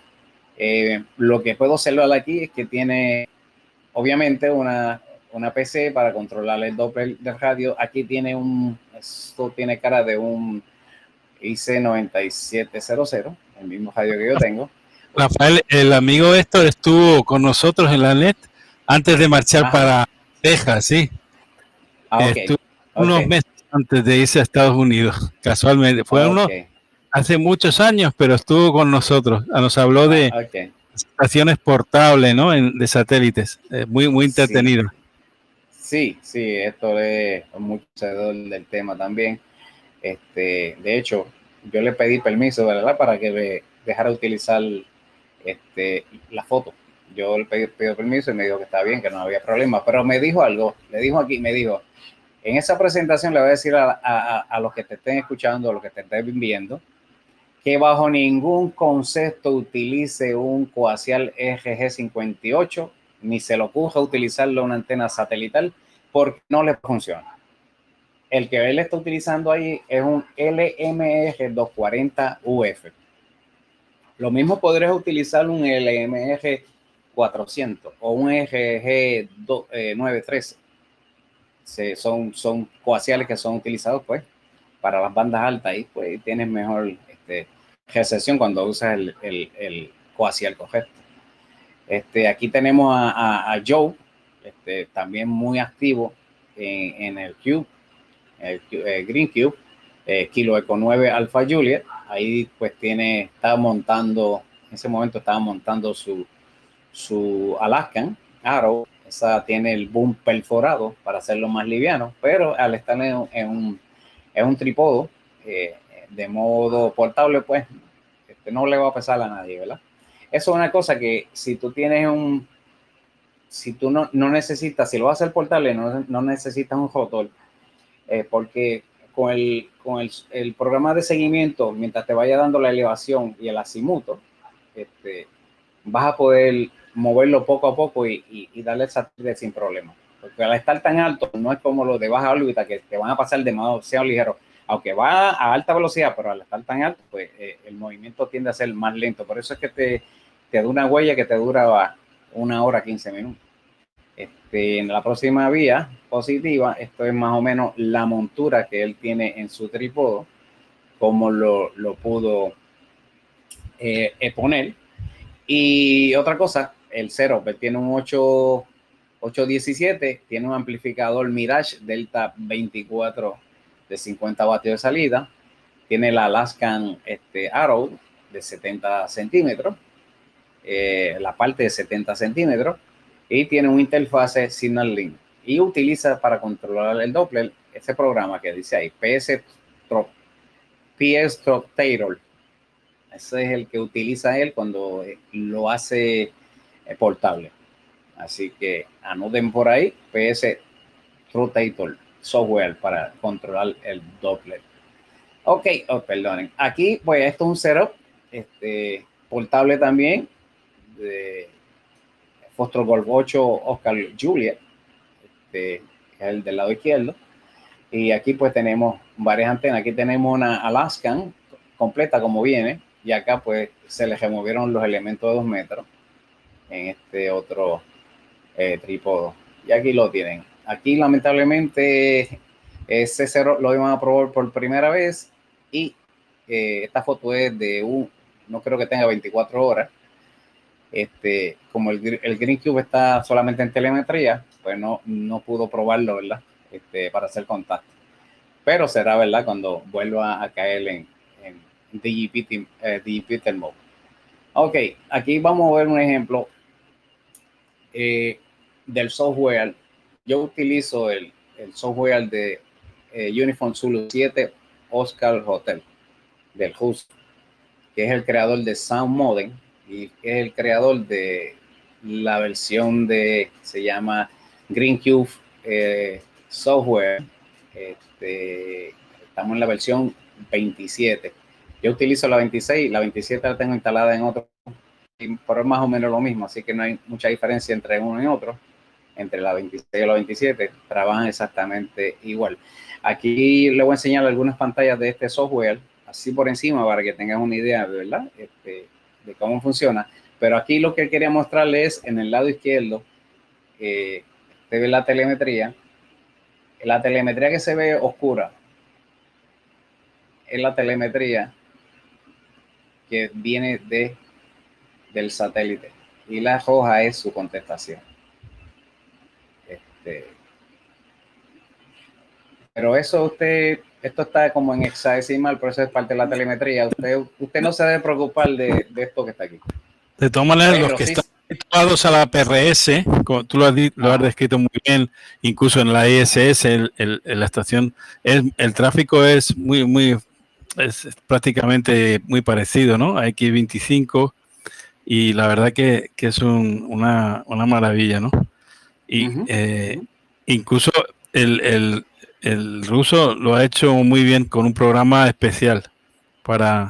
Eh, lo que puedo observar aquí es que tiene, obviamente, una, una PC para controlar el Doppler de radio. Aquí tiene un, esto tiene cara de un IC9700, el mismo radio que yo tengo. Rafael, el amigo Héctor estuvo con nosotros en la net antes de marchar para Texas, sí. Ah, unos meses antes de irse a Estados Unidos, casualmente. Fue uno hace muchos años, pero estuvo con nosotros. Nos habló de ah, estaciones portables, ¿no? de satélites. Eh, muy, muy entretenido. Sí, sí, esto es mucho del tema también. Este, de hecho, yo le pedí permiso, ¿verdad? Para que me dejara utilizar este, la foto. Yo le pedí, permiso y me dijo que estaba bien, que no había problema, pero me dijo algo, le dijo aquí, me dijo, en esa presentación le voy a decir a, a los que te estén escuchando, a los que te estén viendo, que bajo ningún concepto utilice un coaxial EGG58 ni se le ocurra utilizarlo una antena satelital porque no le funciona. El que él está utilizando ahí es un LMG 240 UF. Lo mismo podrías utilizar un LMG 400 o un EGG 913. son, son coaxiales que son utilizados pues para las bandas altas y pues tienes mejor este, cuando usas el, el, el coaxial correcto. Este, aquí tenemos a, Joe, este, también muy activo en, el Cube, el, eh, Green Cube, eh, Kilo Eco 9 Alpha Juliet. Ahí pues tiene, estaba montando, en ese momento estaba montando su, su Alaskan Arrow. Esa tiene el boom perforado para hacerlo más liviano, pero al estar en, un, en un tripodo eh, de modo portable, pues este, no le va a pesar a nadie, ¿verdad? Eso es una cosa que si tú tienes un, si tú no, no necesitas, si lo vas a hacer portable, no, no necesitas un rotor, eh, porque con, el, con el, el, programa de seguimiento, mientras te vaya dando la elevación y el azimuto, este, vas a poder moverlo poco a poco y, y, darle el sin problema. Porque al estar tan alto, no es como los de baja órbita que te van a pasar demasiado ligero. Aunque va a alta velocidad, pero al estar tan alto, pues eh, el movimiento tiende a ser más lento. Por eso es que te, te da una huella que te dura una hora 15 minutos. Este, en la próxima vía positiva, esto es más o menos la montura que él tiene en su trípodo, como lo, lo pudo eh, poner. Y otra cosa, el cero, tiene un 8, 817, tiene un amplificador Mirage Delta 24 de 50 vatios de salida, tiene la Alaskan este, Arrow de 70 centímetros, eh, la parte de 70 centímetros y tiene un interfase Signal Link y utiliza para controlar el Doppler este programa que dice ahí PS PS Taylor. Ese es el que utiliza él cuando eh, lo hace eh, portable. Así que anoten por ahí PS Rotator software para controlar el Doppler. Ok, oh, perdonen. Aquí, pues esto es un setup este, portable también Golf 8 Oscar Juliet, este, el del lado izquierdo. Y aquí pues tenemos varias antenas. Aquí tenemos una Alaskan completa como viene. Y acá pues se le removieron los elementos de dos metros en este otro eh, trípodo. Y aquí lo tienen. Aquí lamentablemente ese cero lo iban a probar por primera vez y eh, esta foto es de un, no creo que tenga 24 horas, este, como el, el Green Cube está solamente en telemetría, pues no, no pudo probarlo, ¿verdad? Este, para hacer contacto. Pero será, ¿verdad? Cuando vuelva a caer en, en DGP, eh, Mode. Ok, aquí vamos a ver un ejemplo eh, del software. Yo utilizo el, el software de eh, Uniform Zulu 7 Oscar Hotel del HUS, que es el creador de Sound Modem y es el creador de la versión de, se llama GreenCube eh, Software. Este, estamos en la versión 27. Yo utilizo la 26, la 27 la tengo instalada en otro, pero es más o menos lo mismo, así que no hay mucha diferencia entre uno y otro. Entre la 26 y la 27 trabajan exactamente igual. Aquí le voy a enseñar algunas pantallas de este software, así por encima, para que tengan una idea, ¿verdad? Este, de cómo funciona. Pero aquí lo que quería mostrarles en el lado izquierdo, eh, ve la telemetría. La telemetría que se ve oscura es la telemetría que viene de, del satélite y la roja es su contestación. Este, pero eso usted, esto está como en hexadecimal, por eso es parte de la telemetría. Usted, usted no se debe preocupar de, esto que está aquí. De todas maneras, los que están habituados a la PRS, como tú lo has, lo has, descrito muy bien, incluso en la ISS, el, el, la estación, el, el tráfico es muy, muy, es prácticamente muy parecido, ¿no? A X25 y la verdad que, que es un, una, una, maravilla, ¿no? Y eh, incluso el, el, el ruso lo ha hecho muy bien con un programa especial para,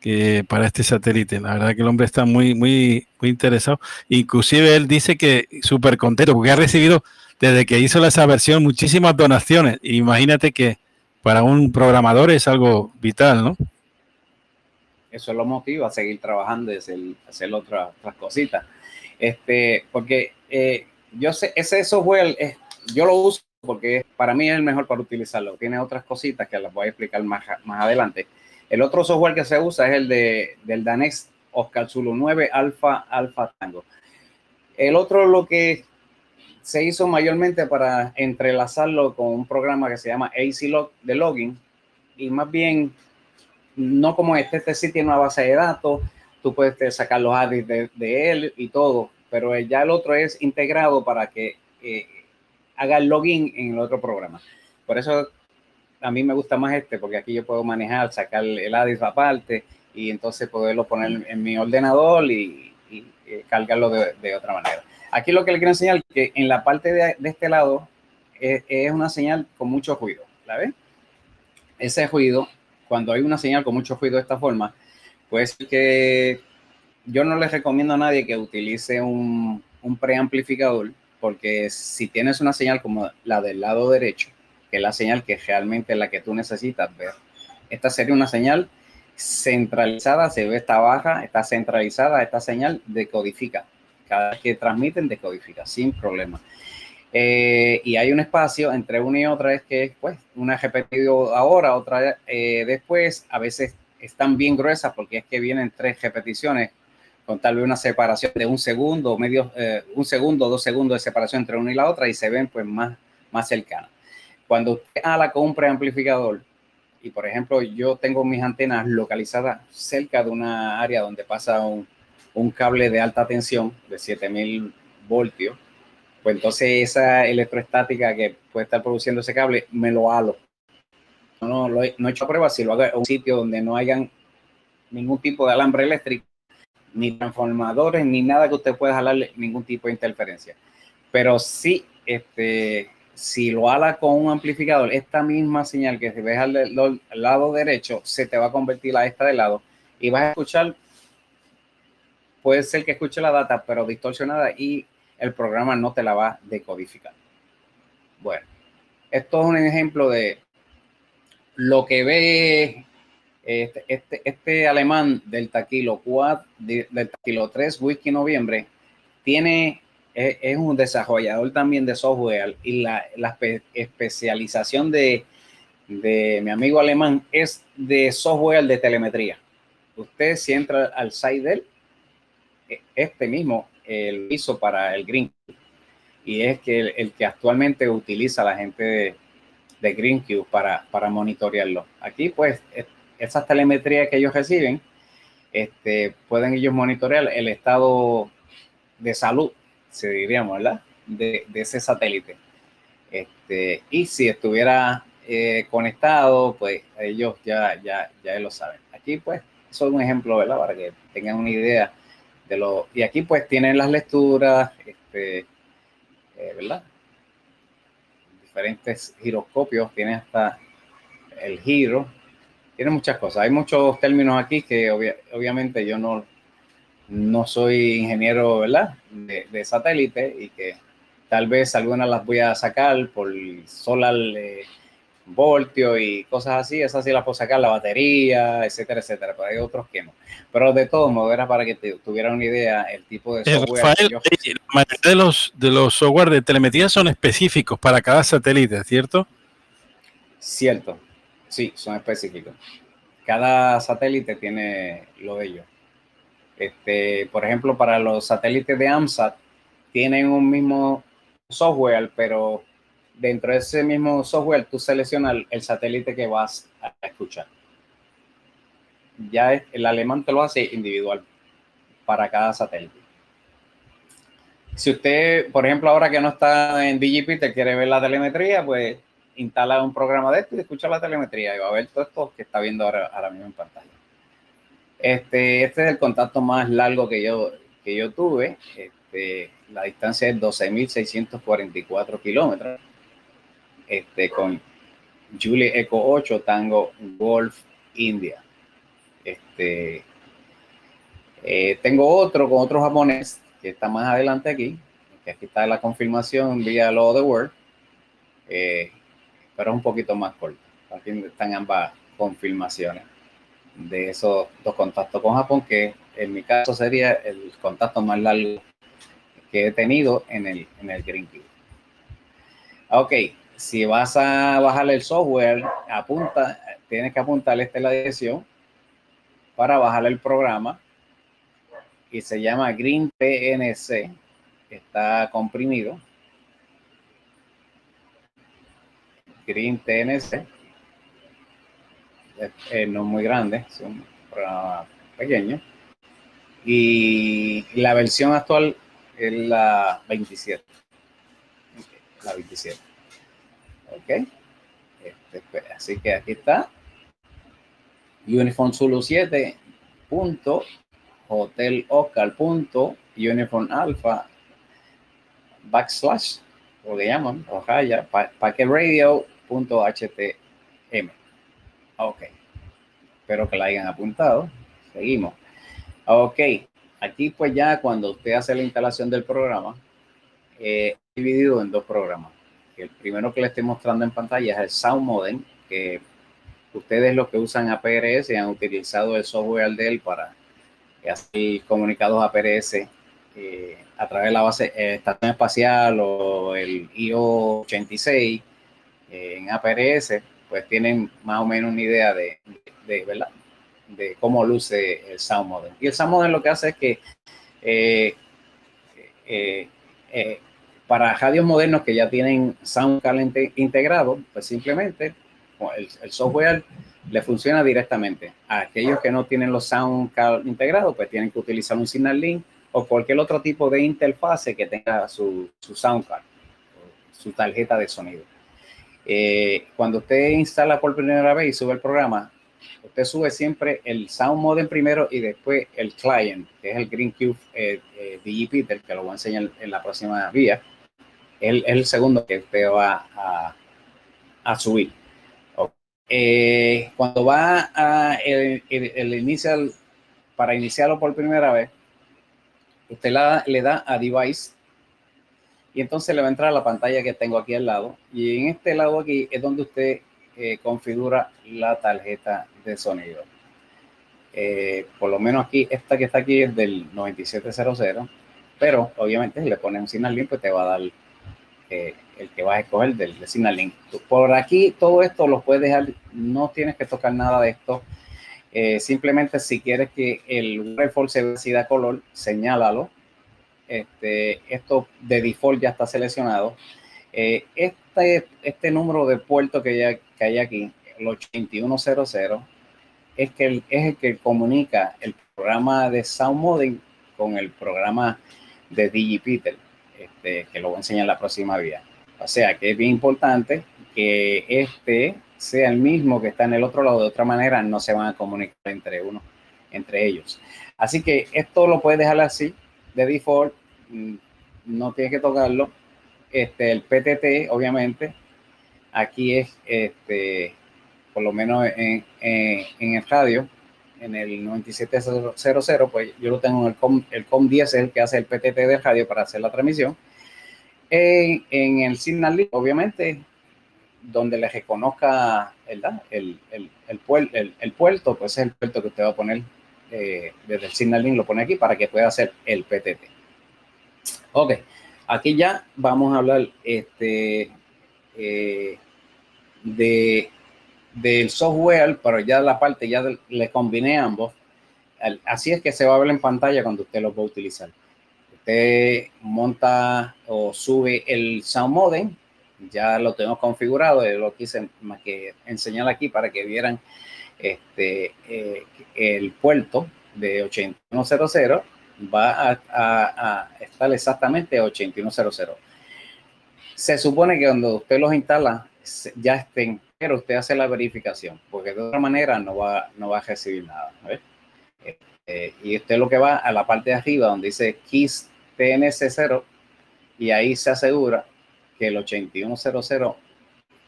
que, para este satélite. La verdad que el hombre está muy, muy, muy interesado. Inclusive él dice que súper contento porque ha recibido desde que hizo esa versión muchísimas donaciones. Imagínate que para un programador es algo vital, ¿no? Eso lo motiva a seguir trabajando y hacer, hacer otras, cositas. Este, porque eh, yo sé, ese software, es, yo lo uso porque para mí es el mejor para utilizarlo. Tiene otras cositas que las voy a explicar más, más adelante. El otro software que se usa es el de, del Danex Oscar Zulu 9 Alpha Alpha Tango. El otro lo que se hizo mayormente para entrelazarlo con un programa que se llama AC Log de login y más bien no como este, este sí tiene una base de datos, tú puedes sacar los addis de, de, él y todo, pero ya el otro es integrado para que eh, haga el login en el otro programa. Por eso a mí me gusta más este, porque aquí yo puedo manejar, sacar el Addis aparte y entonces poderlo poner en mi ordenador y, cargarlo de, otra manera. Aquí lo que le quiero enseñar es que en la parte de, este lado es, es, una señal con mucho ruido, ¿la ven? Ese ruido, cuando hay una señal con mucho ruido de esta forma, pues que yo no les recomiendo a nadie que utilice un preamplificador porque si tienes una señal como la del lado derecho, que es la señal que realmente es la que tú necesitas ver, esta sería una señal centralizada, se ve esta baja, está centralizada, esta señal decodifica. Cada vez que transmiten, decodifica, sin problema. Eh, y hay un espacio entre una y otra, es que pues una repetido ahora, otra eh, después, a veces están bien gruesas porque es que vienen tres repeticiones con tal vez una separación de un segundo, medio, eh, un segundo, dos segundos de separación entre una y la otra y se ven pues más, más cercanas. Cuando usted ala con un preamplificador, y por ejemplo yo tengo mis antenas localizadas cerca de una área donde pasa un, un cable de alta tensión de 7000 voltios, pues entonces esa electroestática que puede estar produciendo ese cable, me lo halo. No, no, no he hecho pruebas, si lo hago en un sitio donde no hayan ningún tipo de alambre eléctrico, ni transformadores, ni nada que usted pueda jalarle ningún tipo de interferencia. Pero sí, este, si lo ala con un amplificador, esta misma señal que se ve al, lado derecho, se te va a convertir a esta de lado y vas a escuchar, puede ser que escuche la data, pero distorsionada y el programa no te la va a decodificar. Bueno, esto es un ejemplo de lo que ve este, este, este, alemán del Taquilo 4, del Taquilo 3 Whisky Noviembre, tiene, es, un desarrollador también de software y la, la especialización de, de, mi amigo alemán es de software de telemetría. Usted si entra al site de él, e, este mismo lo hizo para el Green y es que el, que actualmente utiliza la gente de, de GreenQ para, para monitorearlo. Aquí pues esas telemetrías que ellos reciben, este, pueden ellos monitorear el estado de salud, se diríamos, ¿verdad? De, ese satélite. Este, y si estuviera eh, conectado, pues ellos ya, ya, ya lo saben. Aquí, pues, eso es un ejemplo, ¿verdad? Para que tengan una idea de lo, y aquí pues tienen las lecturas, este, eh, ¿verdad? Diferentes giroscopios, tiene hasta el giro, tiene muchas cosas. Hay muchos términos aquí que obviamente yo no, no soy ingeniero, ¿verdad? De, satélite y que tal vez algunas las voy a sacar por solar eh, voltio y cosas así, esas sí las puedo sacar, la batería, etcétera, etcétera, pero hay otros que no. Pero de todo modo, era para que tuvieran una idea el tipo de software. Rafael, la mayoría de los, de los software de telemetría son específicos para cada satélite, ¿cierto? Cierto, sí, son específicos. Cada satélite tiene lo de ellos. Este, por ejemplo, para los satélites de AMSAT, tienen un mismo software, pero dentro de ese mismo software tú seleccionas el, satélite que vas a escuchar. Ya el alemán te lo hace individual para cada satélite. Si usted, por ejemplo, ahora que no está en DGP, te quiere ver la telemetría, pues instala un programa de esto y escucha la telemetría y va a ver todo esto que está viendo ahora, ahora mismo en pantalla. Este, este es el contacto más largo que yo, que yo tuve. Este, la distancia es 12.644 kilómetros este, con Julie Eco 8 Tango Golf India. Este, eh, tengo otro con otro japonés que está más adelante aquí, que aquí está la confirmación vía Law the World, eh, pero es un poquito más corto. Aquí están ambas confirmaciones de esos dos contactos con Japón, que en mi caso sería el contacto más largo que he tenido en el, en el Green Key. Ok, si vas a bajar el software, apunta, tienes que apuntarle esta la dirección para bajar el programa y se llama Green PNC, está comprimido. Green TNC, no es muy grande, es un programa pequeño. Y la versión actual es la 27. La 27. Ok. Este, pues, así que aquí está. Uniform Zulu 7 punto Hotel Oscar punto Uniform Alpha backslash lo que llaman Ohaya packet radio punto htm ok. Espero que la hayan apuntado. Seguimos. Ok. Aquí pues ya cuando usted hace la instalación del programa eh, dividido en dos programas. El primero que le estoy mostrando en pantalla es el Sound Modem, que ustedes los que usan APRS han utilizado el software de él para hacer comunicados APRS eh, a través de la base eh, estación espacial o el IO86 eh, en APRS, pues tienen más o menos una idea de, ¿verdad? de cómo luce el Sound Modem. Y el Sound Modem lo que hace es que para radios modernos que ya tienen SoundCard integrado, pues simplemente el, software le funciona directamente. A aquellos que no tienen los SoundCard integrados, pues tienen que utilizar un Signal Link o cualquier otro tipo de interfase que tenga su, su SoundCard, su tarjeta de sonido. Eh, cuando usted instala por primera vez y sube el programa, usted sube siempre el Sound Modem primero y después el client, que es el GreenCube eh, eh, DGP, del que lo voy a enseñar en la próxima vía es el segundo que usted va a, subir. Eh, cuando va a el, el, inicial, para iniciarlo por primera vez, usted le da a device y entonces le va a entrar a la pantalla que tengo aquí al lado. Y en este lado aquí es donde usted eh, configura la tarjeta de sonido. Eh, por lo menos aquí, esta que está aquí es del 9700, pero obviamente si le pones un signal limpio te va a dar el que vas a escoger del, del Signal Por aquí todo esto lo puedes dejar, no tienes que tocar nada de esto. Eh, simplemente si quieres que el waveform se vea así de color, señálalo. Este, esto de default ya está seleccionado. Eh, este, este número de puerto que, ya, que hay aquí, el 8100, es, que es el que comunica el programa de Sound Modem con el programa de DigiPeter. Este, que lo voy a enseñar en la próxima vía. O sea que es bien importante que este sea el mismo que está en el otro lado, de otra manera no se van a comunicar entre uno entre ellos. Así que esto lo puedes dejar así, de default, mm, no tienes que tocarlo. Este, el PTT, obviamente, aquí es, este, por lo menos en, en, el radio, en el 9700, pues yo lo tengo en el COM, el COM 10 es el que hace el PTT de radio para hacer la transmisión. En, en el Signal obviamente, donde le reconozca el, el, el, el, puerto, pues es el puerto que usted va a poner eh, desde el Signal Link, lo pone aquí para que pueda hacer el PTT. Ok, aquí ya vamos a hablar este, eh, de, del software, pero ya la parte ya le combiné ambos. Así es que se va a ver en pantalla cuando usted lo va a utilizar. Usted monta o sube el sound modem ya lo tengo configurado, lo quise más que enseñar aquí para que vieran este, eh, el puerto de 8100 va a, estar exactamente 8100. Se supone que cuando usted los instala ya estén, pero usted hace la verificación, porque de otra manera no va, no va a recibir nada. Este, y usted lo que va a la parte de arriba donde dice KISS TNC0 y ahí se asegura que el 8100,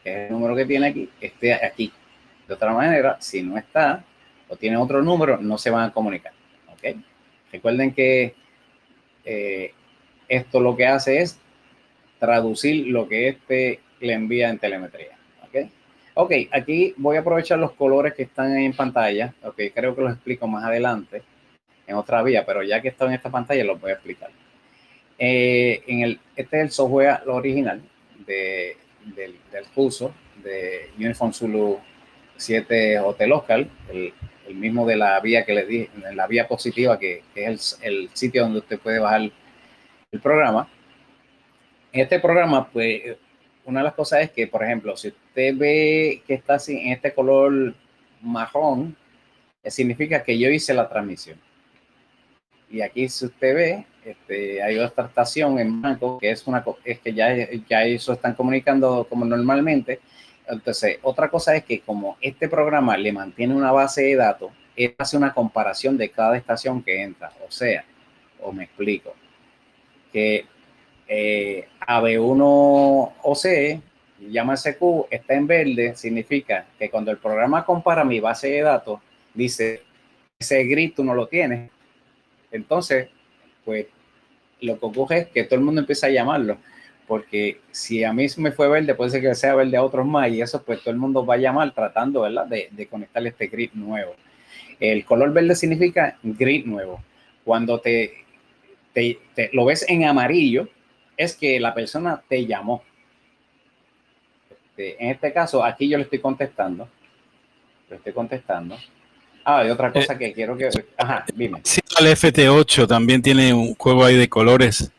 que es el número que tiene aquí, esté aquí. De otra manera, si no está o tiene otro número, no se van a comunicar. ¿ok? Recuerden que eh, esto lo que hace es traducir lo que este le envía en telemetría. ¿ok? Ok, aquí voy a aprovechar los colores que están en pantalla. Ok, creo que los explico más adelante en otra vía, pero ya que están en esta pantalla los voy a explicar. Eh, en el, este es el software original de, del, del curso de Uniform Zulu 7 Hotel Oscar, el, el, mismo de la vía que le di, la vía positiva, que, que es el, el, sitio donde usted puede bajar el programa. Este programa, pues, una de las cosas es que, por ejemplo, si usted ve que está en este color marrón, significa que yo hice la transmisión. Y aquí, si usted ve, este, hay otra estación en blanco que es una es que ya, ya eso están comunicando como normalmente. Entonces, otra cosa es que como este programa le mantiene una base de datos, él hace una comparación de cada estación que entra. O sea, o me explico, que eh, AB1 OC, llama SQ, está en verde, significa que cuando el programa compara mi base de datos, dice, ese grito no lo tiene. Entonces, pues lo que ocurre es que todo el mundo empieza a llamarlo, porque si a mí me fue verde, puede ser que sea verde a otros más, y eso pues todo el mundo va a llamar tratando, ¿verdad?, de, de conectarle este grid nuevo. El color verde significa grid nuevo. Cuando te, te, lo ves en amarillo, es que la persona te llamó. Este, en este caso, aquí yo le estoy contestando. Le estoy contestando. Ah, hay otra cosa eh, que quiero que. Ajá, dime. Sí, el FT8 también tiene un juego ahí de colores.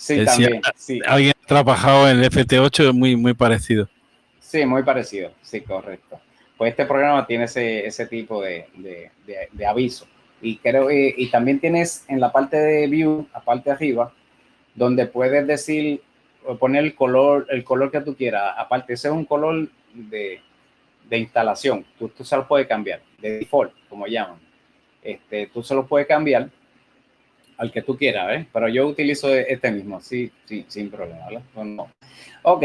Sí, también. Sí. Alguien ha trabajado en el FT8 muy, muy parecido. Sí, muy parecido. Sí, correcto. Pues este programa tiene ese, ese tipo de, de, de, aviso. Y creo y, y también tienes en la parte de view, aparte de arriba, donde puedes decir o poner el color, el color que tú quieras. Aparte, ese es un color de, de instalación. Tú, tú se lo puedes cambiar de default, como llaman. Este, tú se lo puedes cambiar al que tú quieras, ¿eh? pero yo utilizo este mismo, sí, sí sin problema. No. Ok,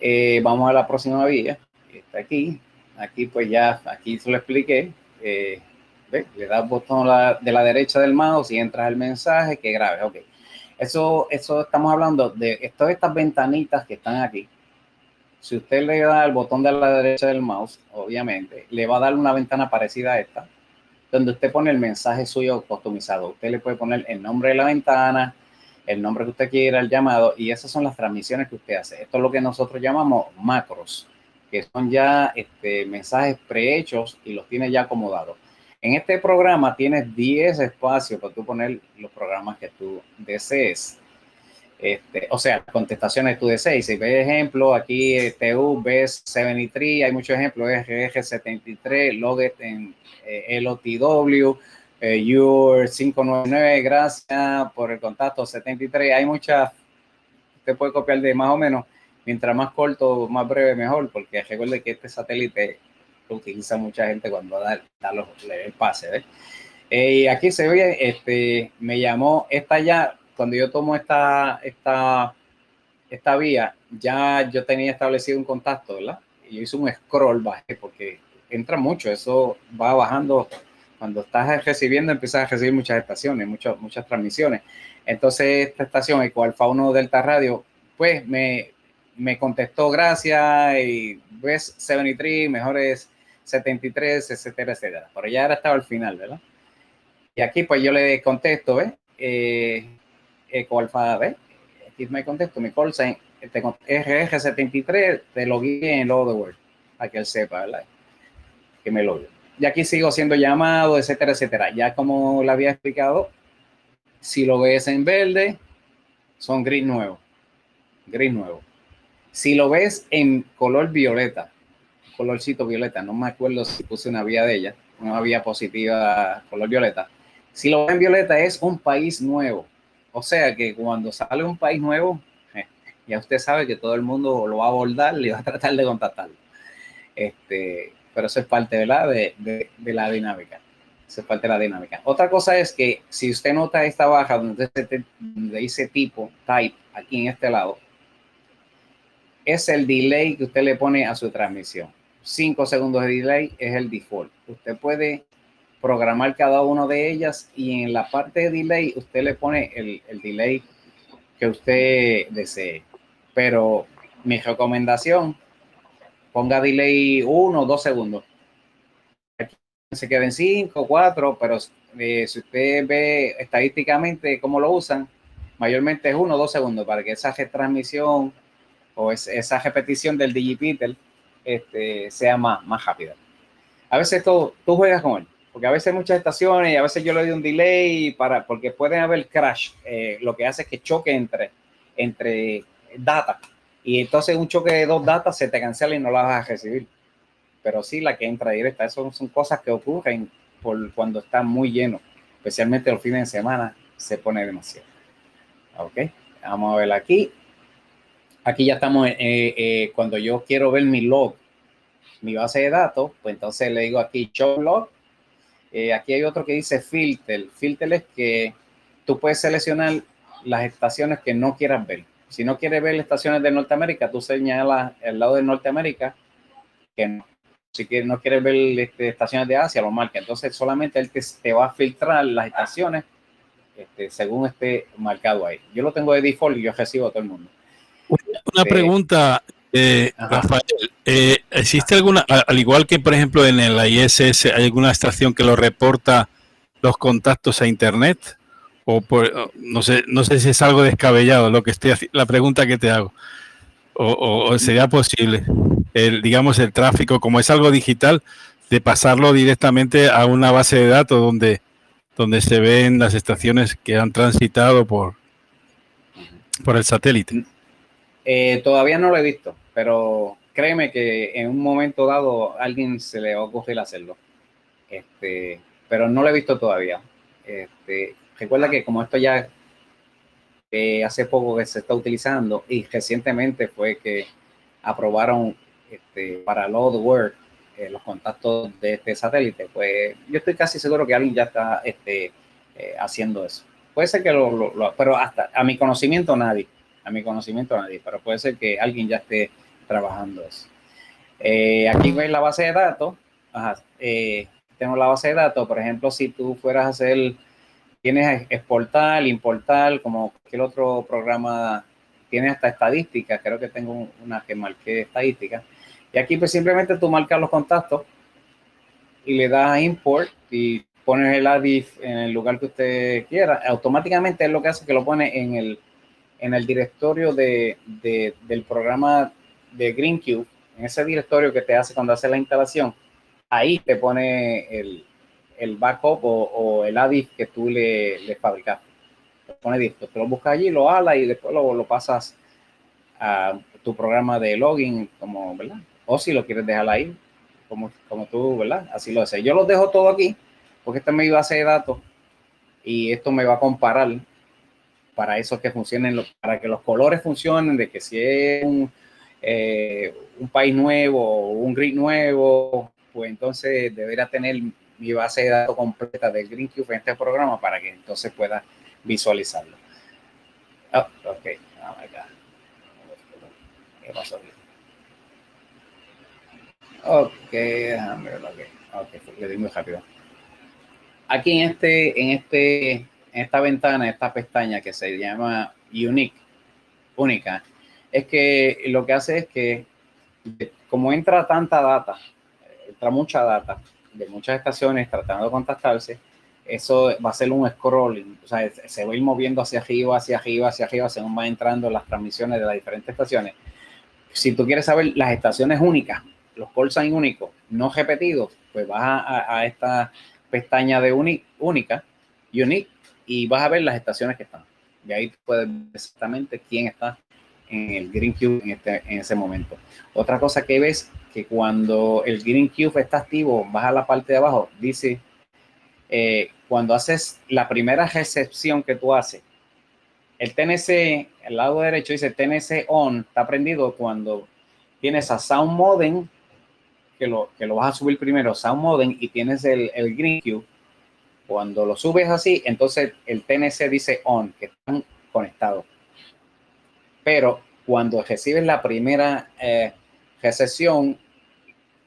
eh, vamos a la próxima vía. Está aquí. Aquí, pues ya, aquí se lo expliqué. Eh, le das botón de la derecha del mouse y entras el mensaje que grabes. Ok. Eso, eso estamos hablando de todas estas ventanitas que están aquí si usted le da al botón de la derecha del mouse, obviamente, le va a dar una ventana parecida a esta, donde usted pone el mensaje suyo customizado. Usted le puede poner el nombre de la ventana, el nombre que usted quiera, el llamado, y esas son las transmisiones que usted hace. Esto es lo que nosotros llamamos macros, que son ya este, mensajes prehechos y los tiene ya acomodados. En este programa tienes 10 espacios para tú poner los programas que tú desees. Este, o sea, contestaciones tú desees. Si ves ejemplo, aquí eh, TU, ves 73, hay muchos ejemplos, RG73, Loget en eh, LOTW, eh, UR 599, gracias por el contacto 73. Hay muchas, usted puede copiar de más o menos, mientras más corto, más breve, mejor, porque recuerde que este satélite lo utiliza mucha gente cuando da, da los, el pase. y aquí se ve, este, me llamó, esta ya, cuando yo tomo esta, esta, esta vía, ya yo tenía establecido un contacto, ¿verdad? Y yo hice un scroll, bajé, porque entra mucho, eso va bajando. Cuando estás recibiendo, empiezas a recibir muchas estaciones, muchas, muchas transmisiones. Entonces, esta estación, el cual Fauno Delta Radio, pues me, me contestó gracias y ves 73, mejores 73, etcétera, etcétera. Pero ya ahora estaba al final, ¿verdad? Y aquí pues yo le contesto, ¿ves? Eh, Alfa, ¿ves? Aquí me contesto, mi call sign, RR73, te lo guíe en Word, para que él sepa, ¿verdad? Que me lo Y aquí sigo siendo llamado, etcétera, etcétera. Ya como le había explicado, si lo ves en verde, son gris nuevo. Gris nuevo. Si lo ves en color violeta, colorcito violeta, no me acuerdo si puse una vía de ella, una vía positiva color violeta. Si lo ves en violeta es un país nuevo. O sea que cuando sale un país nuevo, ya usted sabe que todo el mundo lo va a abordar y va a tratar de contactarlo. Este, pero eso es parte ¿verdad? De, de, la dinámica. Eso es parte de la dinámica. Otra cosa es que si usted nota esta baja donde dice tipo, type, aquí en este lado, es el delay que usted le pone a su transmisión. 5 segundos de delay es el default. Usted puede programar cada una de ellas y en la parte de delay usted le pone el, el delay que usted desee. Pero mi recomendación, ponga delay 1 o 2 segundos. Aquí se queden 5, 4, pero eh, si usted ve estadísticamente cómo lo usan, mayormente es 1 o 2 segundos para que esa retransmisión o esa repetición del digipitel este, sea más, más rápida. A veces tú, tú juegas con él, porque a veces muchas estaciones y a veces yo le doy un delay para, porque pueden haber crash, eh, lo que hace es que choque entre, entre data y entonces un choque de dos datas se te cancela y no la vas a recibir. Pero sí, la que entra directa, eso son cosas que ocurren por cuando está muy lleno, especialmente los fines de semana, se pone demasiado. Ok, vamos a ver aquí aquí ya estamos, eh, eh, cuando yo quiero ver mi log, mi base de datos, pues entonces le digo aquí show log. Eh, aquí hay otro que dice filter. Filter es que tú puedes seleccionar las estaciones que no quieras ver. Si no quieres ver las estaciones de Norteamérica, tú señalas el lado de Norteamérica que no. Si no quieres ver este, estaciones de Asia, lo marca. Entonces solamente él te, va a filtrar las estaciones este, según esté marcado ahí. Yo lo tengo de default y yo recibo a todo el mundo. Una pregunta, eh, Rafael. Eh, ¿Existe alguna, al igual que por ejemplo en el ISS, hay alguna estación que lo reporta los contactos a Internet? O no sé, no sé si es algo descabellado lo que estoy la pregunta que te hago. O, sería posible, digamos, el tráfico, como es algo digital, de pasarlo directamente a una base de datos donde, donde se ven las estaciones que han transitado por, por el satélite. Eh, todavía no lo he visto, pero créeme que en un momento dado alguien se le va a ocurrir hacerlo. Este, pero no lo he visto todavía. Este, recuerda que como esto ya eh, hace poco que se está utilizando y recientemente fue que aprobaron este, para Load Word eh, los contactos de este satélite, pues yo estoy casi seguro que alguien ya está este, haciendo eso. Puede ser que lo, lo, pero hasta a mi conocimiento nadie a mi conocimiento nadie, pero puede ser que alguien ya esté trabajando eso. Eh, aquí ves la base de datos. Ajá, eh, la base de datos. Por ejemplo, si tú fueras a hacer, tienes exportar, importar, como cualquier otro programa, tienes hasta estadísticas. Creo que tengo una que marqué estadísticas. Y aquí pues simplemente tú marcas los contactos y le das a import y pones el ADIF en el lugar que usted quiera. Automáticamente es lo que hace que lo pone en el en el directorio de, del programa de GreenCube, en ese directorio que te hace cuando hace la instalación, ahí te pone el, el backup o, el ADIF que tú le, le fabricaste. Te pone disco, te lo buscas allí, lo ala y después lo, lo pasas a tu programa de login, como, ¿verdad? O si lo quieres dejar ahí, como, como tú, ¿verdad? Así lo haces. Yo lo dejo todo aquí, porque esta es mi base de datos y esto me va a comparar para eso que funcionen, para que los colores funcionen, de que si es un, eh, un país nuevo un grid nuevo, pues entonces debería tener mi base de datos completa del GreenCube en este programa para que entonces pueda visualizarlo. Oh, ok, oh my God. ¿Qué pasó? Ok, déjame verlo. Ok, le di muy rápido. Aquí en este, en este, en esta ventana, esta pestaña que se llama Unique, única, es que lo que hace es que como entra tanta data, entra mucha data de muchas estaciones tratando de contactarse, eso va a ser un scrolling, o sea, se va a ir moviendo hacia arriba, hacia arriba, hacia arriba, según va entrando las transmisiones de las diferentes estaciones. Si tú quieres saber las estaciones únicas, los call sign únicos, no repetidos, pues vas a, esta pestaña de única, unique, y vas a ver las estaciones que están. Y ahí puedes ver exactamente quién está en el Green Cube en, este, en ese momento. Otra cosa que ves que cuando el Green Cube está activo, vas a la parte de abajo, dice, eh, cuando haces la primera recepción que tú haces, el TNC, el lado derecho dice TNC on, está prendido cuando tienes a Sound Modem, que lo, que lo vas a subir primero, Sound Modem, y tienes el, el Green Cube. Cuando lo subes así, entonces el TNC dice on, que están conectados pero cuando recibes la primera eh, recepción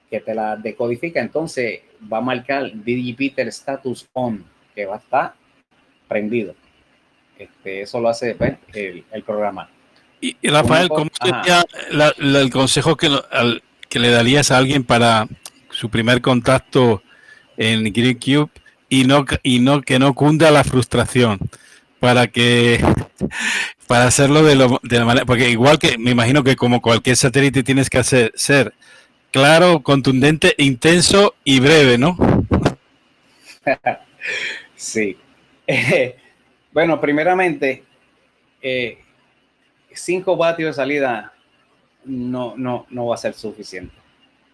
que te la decodifica, entonces va a marcar DigiPeter Status On, que va a estar prendido. Este, eso lo hace pues, el, programa. Y, Rafael, ¿cómo sería el consejo que, que le darías a alguien para su primer contacto en GridCube y no, y no que no cunda la frustración? Para que para hacerlo de, lo, de la manera, porque igual que me imagino que como cualquier satélite tienes que hacer, ser claro, contundente, intenso y breve, ¿no? sí. bueno, primeramente, 5 eh, vatios de salida no, no, no va a ser suficiente.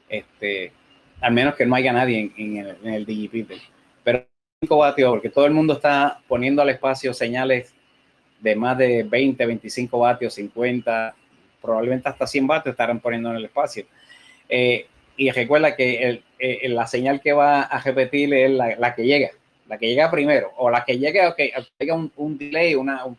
Este, al menos que no haya nadie en, el, en el Pero 5 vatios, porque todo el mundo está poniendo al espacio señales de más de 20, 25 vatios, 50, probablemente hasta 100 vatios estarán poniendo en el espacio. Eh, y recuerda que eh, la señal que va a repetir es la, que llega, la que llega primero, o la que llegue, ok, llega un, delay, una, un,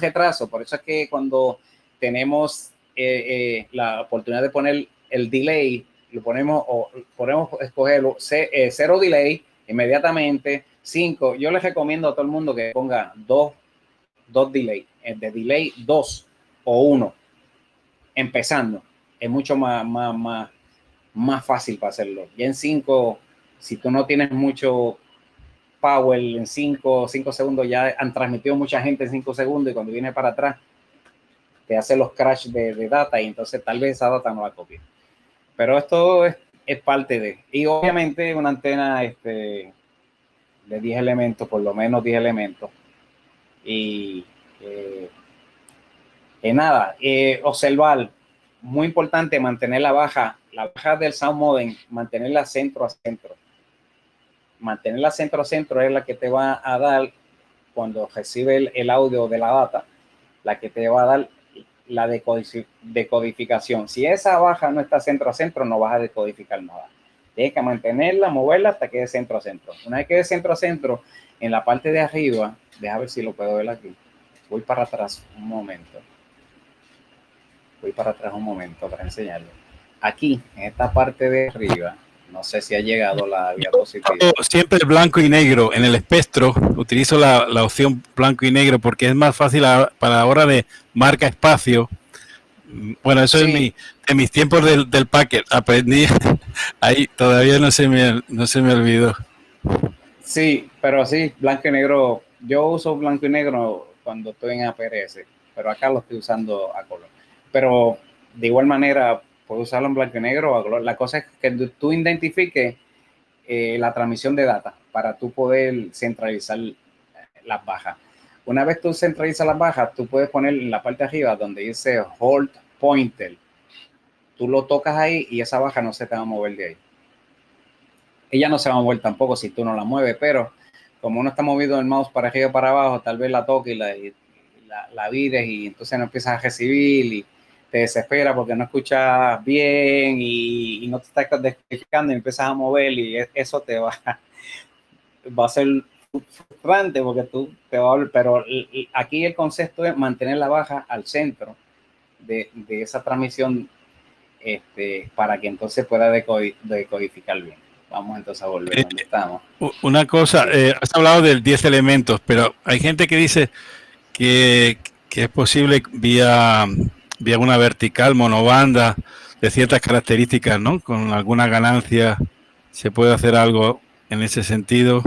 retraso. Por eso es que cuando tenemos eh, la oportunidad de poner el delay, lo ponemos o podemos escogerlo cero delay inmediatamente, 5. Yo les recomiendo a todo el mundo que ponga dos dos delay, el de delay dos o uno, empezando, es mucho más, más, más, más fácil para hacerlo. Y en cinco, si tú no tienes mucho power en cinco, cinco segundos, ya han transmitido mucha gente en cinco segundos y cuando viene para atrás, te hace los crash de, data y entonces tal vez esa data no la copia. Pero esto es, es parte de, y obviamente una antena este, de 10 elementos, por lo menos 10 elementos, y eh, nada, eh, observar, muy importante mantener la baja, la baja del sound modem, mantenerla centro a centro. Mantenerla centro a centro es la que te va a dar cuando recibe el, audio de la data, la que te va a dar la decodificación. Si esa baja no está centro a centro, no vas a decodificar nada. Tienes que mantenerla, moverla hasta que de centro a centro. Una vez que de centro a centro, en la parte de arriba, Deja ver si lo puedo ver aquí. Voy para atrás un momento. Voy para atrás un momento para enseñarle. Aquí, en esta parte de arriba, no sé si ha llegado la diapositiva. Siempre blanco y negro. En el espectro utilizo la, opción blanco y negro porque es más fácil para la hora de marca espacio. Bueno, eso es mi, en mis tiempos del, del packet. Aprendí ahí, todavía no se me, no se me olvidó. Sí, pero sí, blanco y negro yo uso blanco y negro cuando estoy en APRS, pero acá lo estoy usando a color. Pero de igual manera, puedo usarlo en blanco y negro o a color. La cosa es que tú identifiques eh, la transmisión de data para tú poder centralizar las bajas. Una vez tú centralizas las bajas, tú puedes poner en la parte de arriba donde dice Hold Pointer. Tú lo tocas ahí y esa baja no se te va a mover de ahí. Ella no se va a mover tampoco si tú no la mueves, pero como uno está movido el mouse para arriba y para abajo, tal vez la toque y la, la, vires y entonces no empiezas a recibir y te desespera porque no escuchas bien y, no te estás descodificando y empiezas a mover y e, eso te va, va a ser frustrante porque tú te vas a pero aquí el concepto es mantener la baja al centro de, de esa transmisión este, para que entonces pueda decodificar bien. Vamos entonces a volver donde eh, estamos. Una cosa, eh, has hablado del 10 elementos, pero hay gente que dice que, que es posible vía, vía una vertical, monobanda, de ciertas características, ¿no? Con alguna ganancia se puede hacer algo en ese sentido.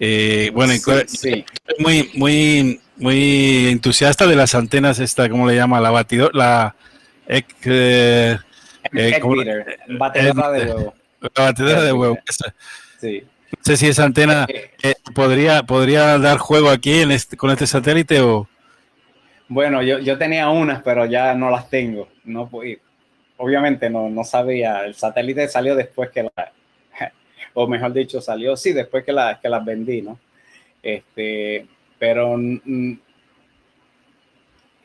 Eh, bueno, sí, muy, muy, muy entusiasta de las antenas, esta, ¿cómo le llama? La batidora, la eh, eh, batidora de huevo. La batidora de huevo. Sí. No sé si esa antena podría, podría dar juego aquí en este, con este satélite o. Bueno, yo, yo tenía unas, pero ya no las tengo. No, obviamente no, no sabía. El satélite salió después que la, o mejor dicho, salió, sí, después que, la, que las vendí, ¿no? Este, pero mm,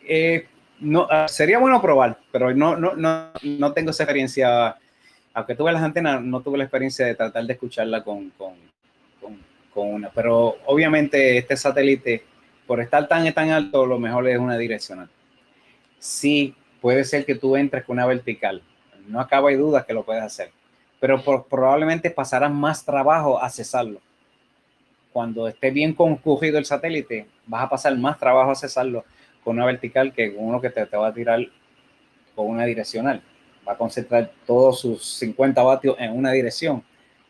eh, no, ah, sería bueno probar, pero no, no, no, no tengo esa experiencia, aunque tuve las antenas, no tuve la experiencia de tratar de escucharla con, con, con, una, pero obviamente este satélite, por estar tan, tan alto, lo mejor es una direccional. Sí, puede ser que tú entres con una vertical, no acaba de dudas que lo puedes hacer pero probablemente pasarás más trabajo a cesarlo. Cuando esté bien concurrido el satélite, vas a pasar más trabajo a cesarlo con una vertical que con uno que te, te va a tirar con una direccional. Va a concentrar todos sus 50 vatios en una dirección.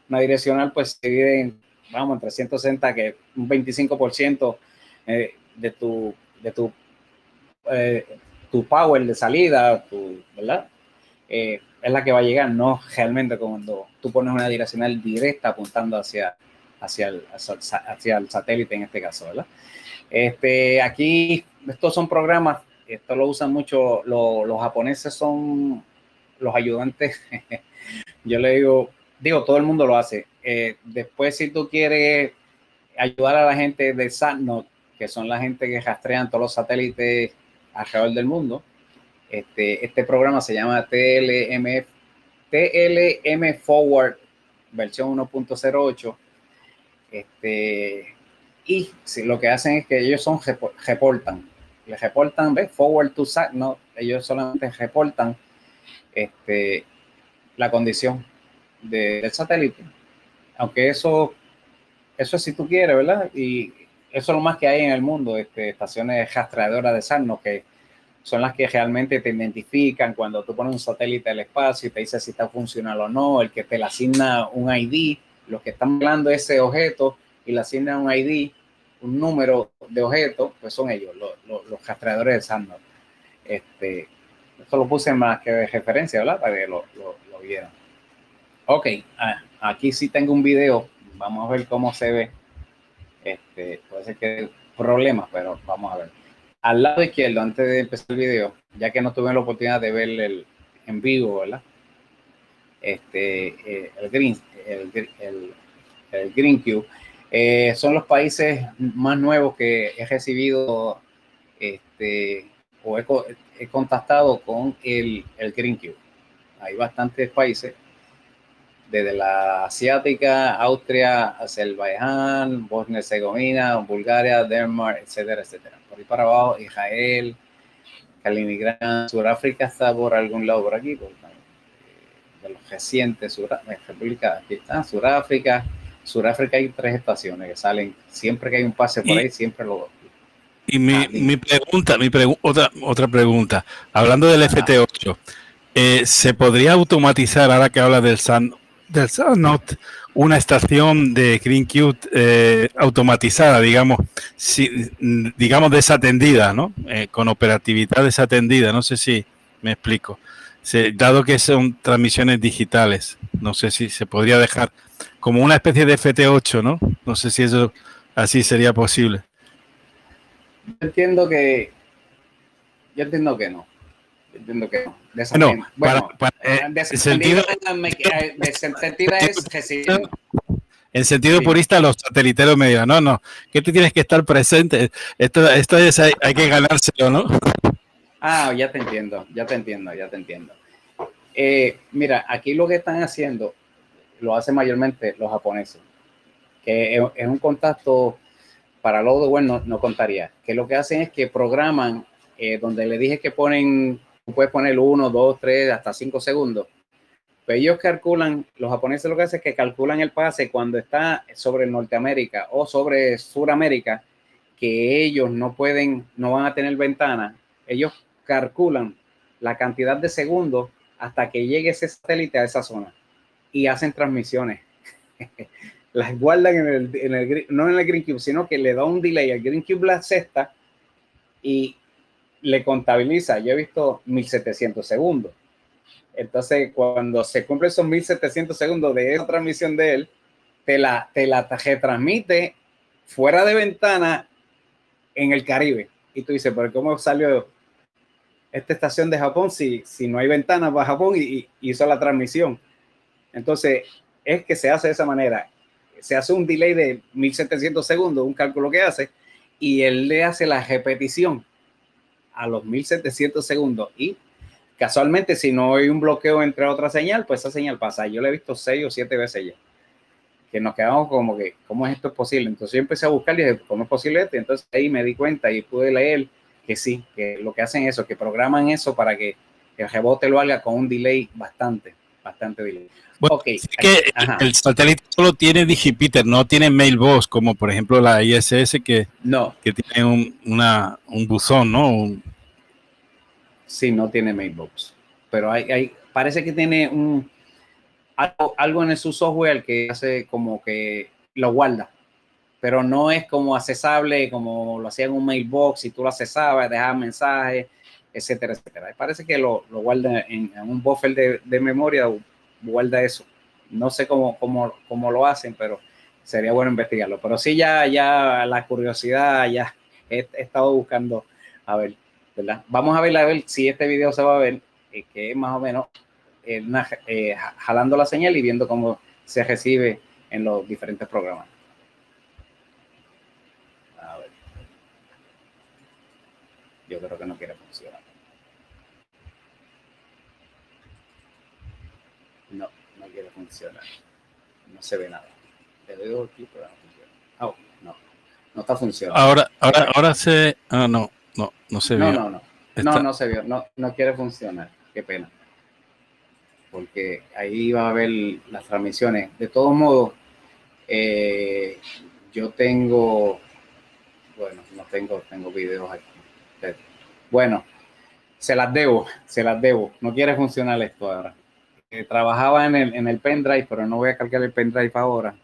Una direccional pues se divide en, vamos, en 360, que un 25% eh, de tu, de tu, eh, tu power de salida, tu, ¿verdad? Eh, es la que va a llegar, no realmente cuando tú pones una direccional directa apuntando hacia, hacia, el, hacia el satélite en este caso, ¿verdad? Este, aquí, estos son programas, esto lo usan mucho, los japoneses son los ayudantes, yo le digo, digo, todo el mundo lo hace. Eh, después, si tú quieres ayudar a la gente de SATNOT, que son la gente que rastrean todos los satélites alrededor del mundo, este, este programa se llama TLM, TLM Forward versión 1.08. Este, y si lo que hacen es que ellos son reportan, le reportan, ¿ves? Forward to SAT, no, ellos solamente reportan este, la condición del satélite. Aunque eso, eso es si tú quieres, ¿verdad? Y eso es lo más que hay en el mundo, este, estaciones rastreadoras de SAT, ¿no? que son las que realmente te identifican cuando tú pones un satélite al espacio y te dice si está funcionando o no, el que te le asigna un ID, los que están hablando ese objeto y le asignan un ID, un número de objeto, pues son ellos, los, los, rastreadores de Sandor. Este, esto lo puse más que de referencia, ¿verdad? Para que lo, lo, vieran. Ok, ah, aquí sí tengo un video, vamos a ver cómo se ve. Este, puede ser que hay problemas, pero vamos a ver al lado izquierdo, antes de empezar el video, ya que no tuve la oportunidad de ver el en vivo, ¿verdad? Este, eh, el Green, el, el, Green Cube, eh, son los países más nuevos que he recibido este, o he, contactado con el, el Green Cube. Hay bastantes países, desde la asiática, Austria, Azerbaiyán, Bosnia-Herzegovina, Bulgaria, Denmark, etcétera, etcétera. Para abajo, Israel, Kaliningrad, Sudáfrica está por algún lado por aquí, de los recientes, República, aquí está, Sudáfrica, Sudáfrica hay tres estaciones que salen, siempre que hay un pase por ahí, siempre lo... Y mi, mi pregunta, mi otra, otra pregunta, hablando del FT8, eh, ¿se podría automatizar, ahora que habla del Sun, del una estación de Green eh, automatizada, digamos, si, digamos desatendida, ¿no? Eh, con operatividad desatendida, no sé si me explico. dado que son transmisiones digitales, no sé si se podría dejar como una especie de FT8, ¿no? No sé si eso así sería posible. Yo entiendo que, yo entiendo que no. entiendo que no. No, bueno, para, eh, el sentido, es En sentido purista, los sateliteros me dirán, no, no, que tú tienes que estar presente. Esto, esto es, hay, que ganárselo, ¿no? Ah, ya te entiendo, ya te entiendo, ya te entiendo. Eh, mira, aquí lo que están haciendo lo hacen mayormente los japoneses. que es, un contacto para lo de bueno no, contaría. Que lo que hacen es que programan, eh, donde le dije que ponen, puedes poner uno, dos, tres, hasta cinco segundos. Pues ellos calculan, los japoneses lo que hacen es que calculan el pase cuando está sobre Norteamérica o sobre Suramérica, que ellos no pueden, no van a tener ventana. Ellos calculan la cantidad de segundos hasta que llegue ese satélite a esa zona y hacen transmisiones. Las guardan en el, en el, no en el Green Cube, sino que le da un delay al Green Cube la sexta y le contabiliza. Yo he visto 1700 segundos. Entonces, cuando se cumplen esos 1700 segundos de esa transmisión de él, te la, te la transmite fuera de ventana en el Caribe. Y tú dices, pero ¿cómo salió esta estación de Japón si, si no hay ventanas para Japón y, hizo la transmisión. Entonces, es que se hace de esa manera. Se hace un delay de 1700 segundos, un cálculo que hace, y él le hace la repetición a los 1700 segundos. Y casualmente, si no hay un bloqueo entre otra señal, pues esa señal pasa. Yo le he visto seis o siete veces ya. Que nos quedamos como que, ¿cómo es esto posible? Entonces yo empecé a buscar y dije, ¿cómo es posible esto? Entonces ahí me di cuenta y pude leer que sí, que lo que hacen es eso, que programan eso para que el rebote lo haga con un delay bastante, bastante delay. Bueno, que el satélite solo tiene Digipiter, no tiene mailbox, como por ejemplo la ISS que, no. que tiene un, una, un buzón, ¿no? Sí, no tiene mailbox. Pero hay, hay, parece que tiene un algo, algo en su software que hace como que lo guarda pero no es como accesable como lo hacía en un mailbox, y tú lo accesabas, dejabas mensajes, etcétera, etcétera. Parece que lo, lo guarda en, un buffer de, de, memoria, guarda eso. No sé cómo, cómo, cómo, lo hacen, pero sería bueno investigarlo. Pero sí, ya, ya la curiosidad, ya he, estado buscando, a ver, ¿verdad? Vamos a ver, a ver si este video se va a ver, eh, que es más o menos eh, eh, jalando la señal y viendo cómo se recibe en los diferentes programas. yo creo que no quiere funcionar. No, no quiere funcionar. No se ve nada. Le doy pero no funciona. Oh, no, no está funcionando. Ahora, ahora, ahora se. Ah, no, no, no se ve. No, no, no. No, no se vio. No, no quiere funcionar. Qué pena. Porque ahí va a haber las transmisiones. De todos modos, eh, yo tengo. Bueno, no tengo, tengo videos aquí bueno, se las debo, se las debo. No quiere funcionar esto ahora. Trabajaba en el, en el pendrive, pero no voy a cargar el pendrive ahora.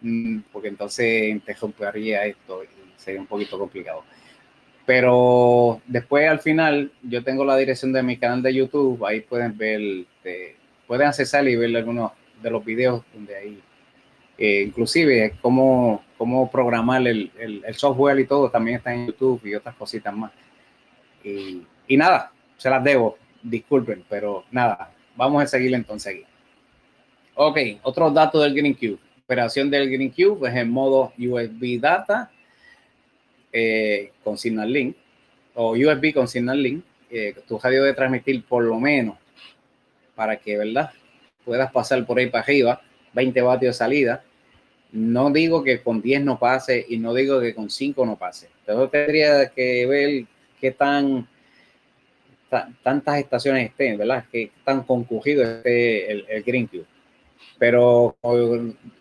Mm, porque entonces interrumpiría esto y sería un poquito complicado. Pero después al final yo tengo la dirección de mi canal de YouTube, ahí pueden ver, eh, pueden accesar y ver algunos de los videos donde ahí, eh, inclusive cómo, cómo programar el, el, el, software y todo, también está en YouTube y otras cositas más. Y, nada, se las debo, disculpen, pero nada, vamos a seguir entonces aquí. Ok, otro dato del Green Cube. Operación del Green Cube es en modo USB data eh, con Signal Link o USB con Signal Link. Eh, tu radio debe transmitir por lo menos para que, ¿verdad? Puedas pasar por ahí para arriba, 20 vatios de salida. No digo que con 10 no pase y no digo que con 5 no pase. Entonces tendría que ver qué tan, tantas estaciones estén, ¿verdad? Que tan concurrido esté el, el Green. Pero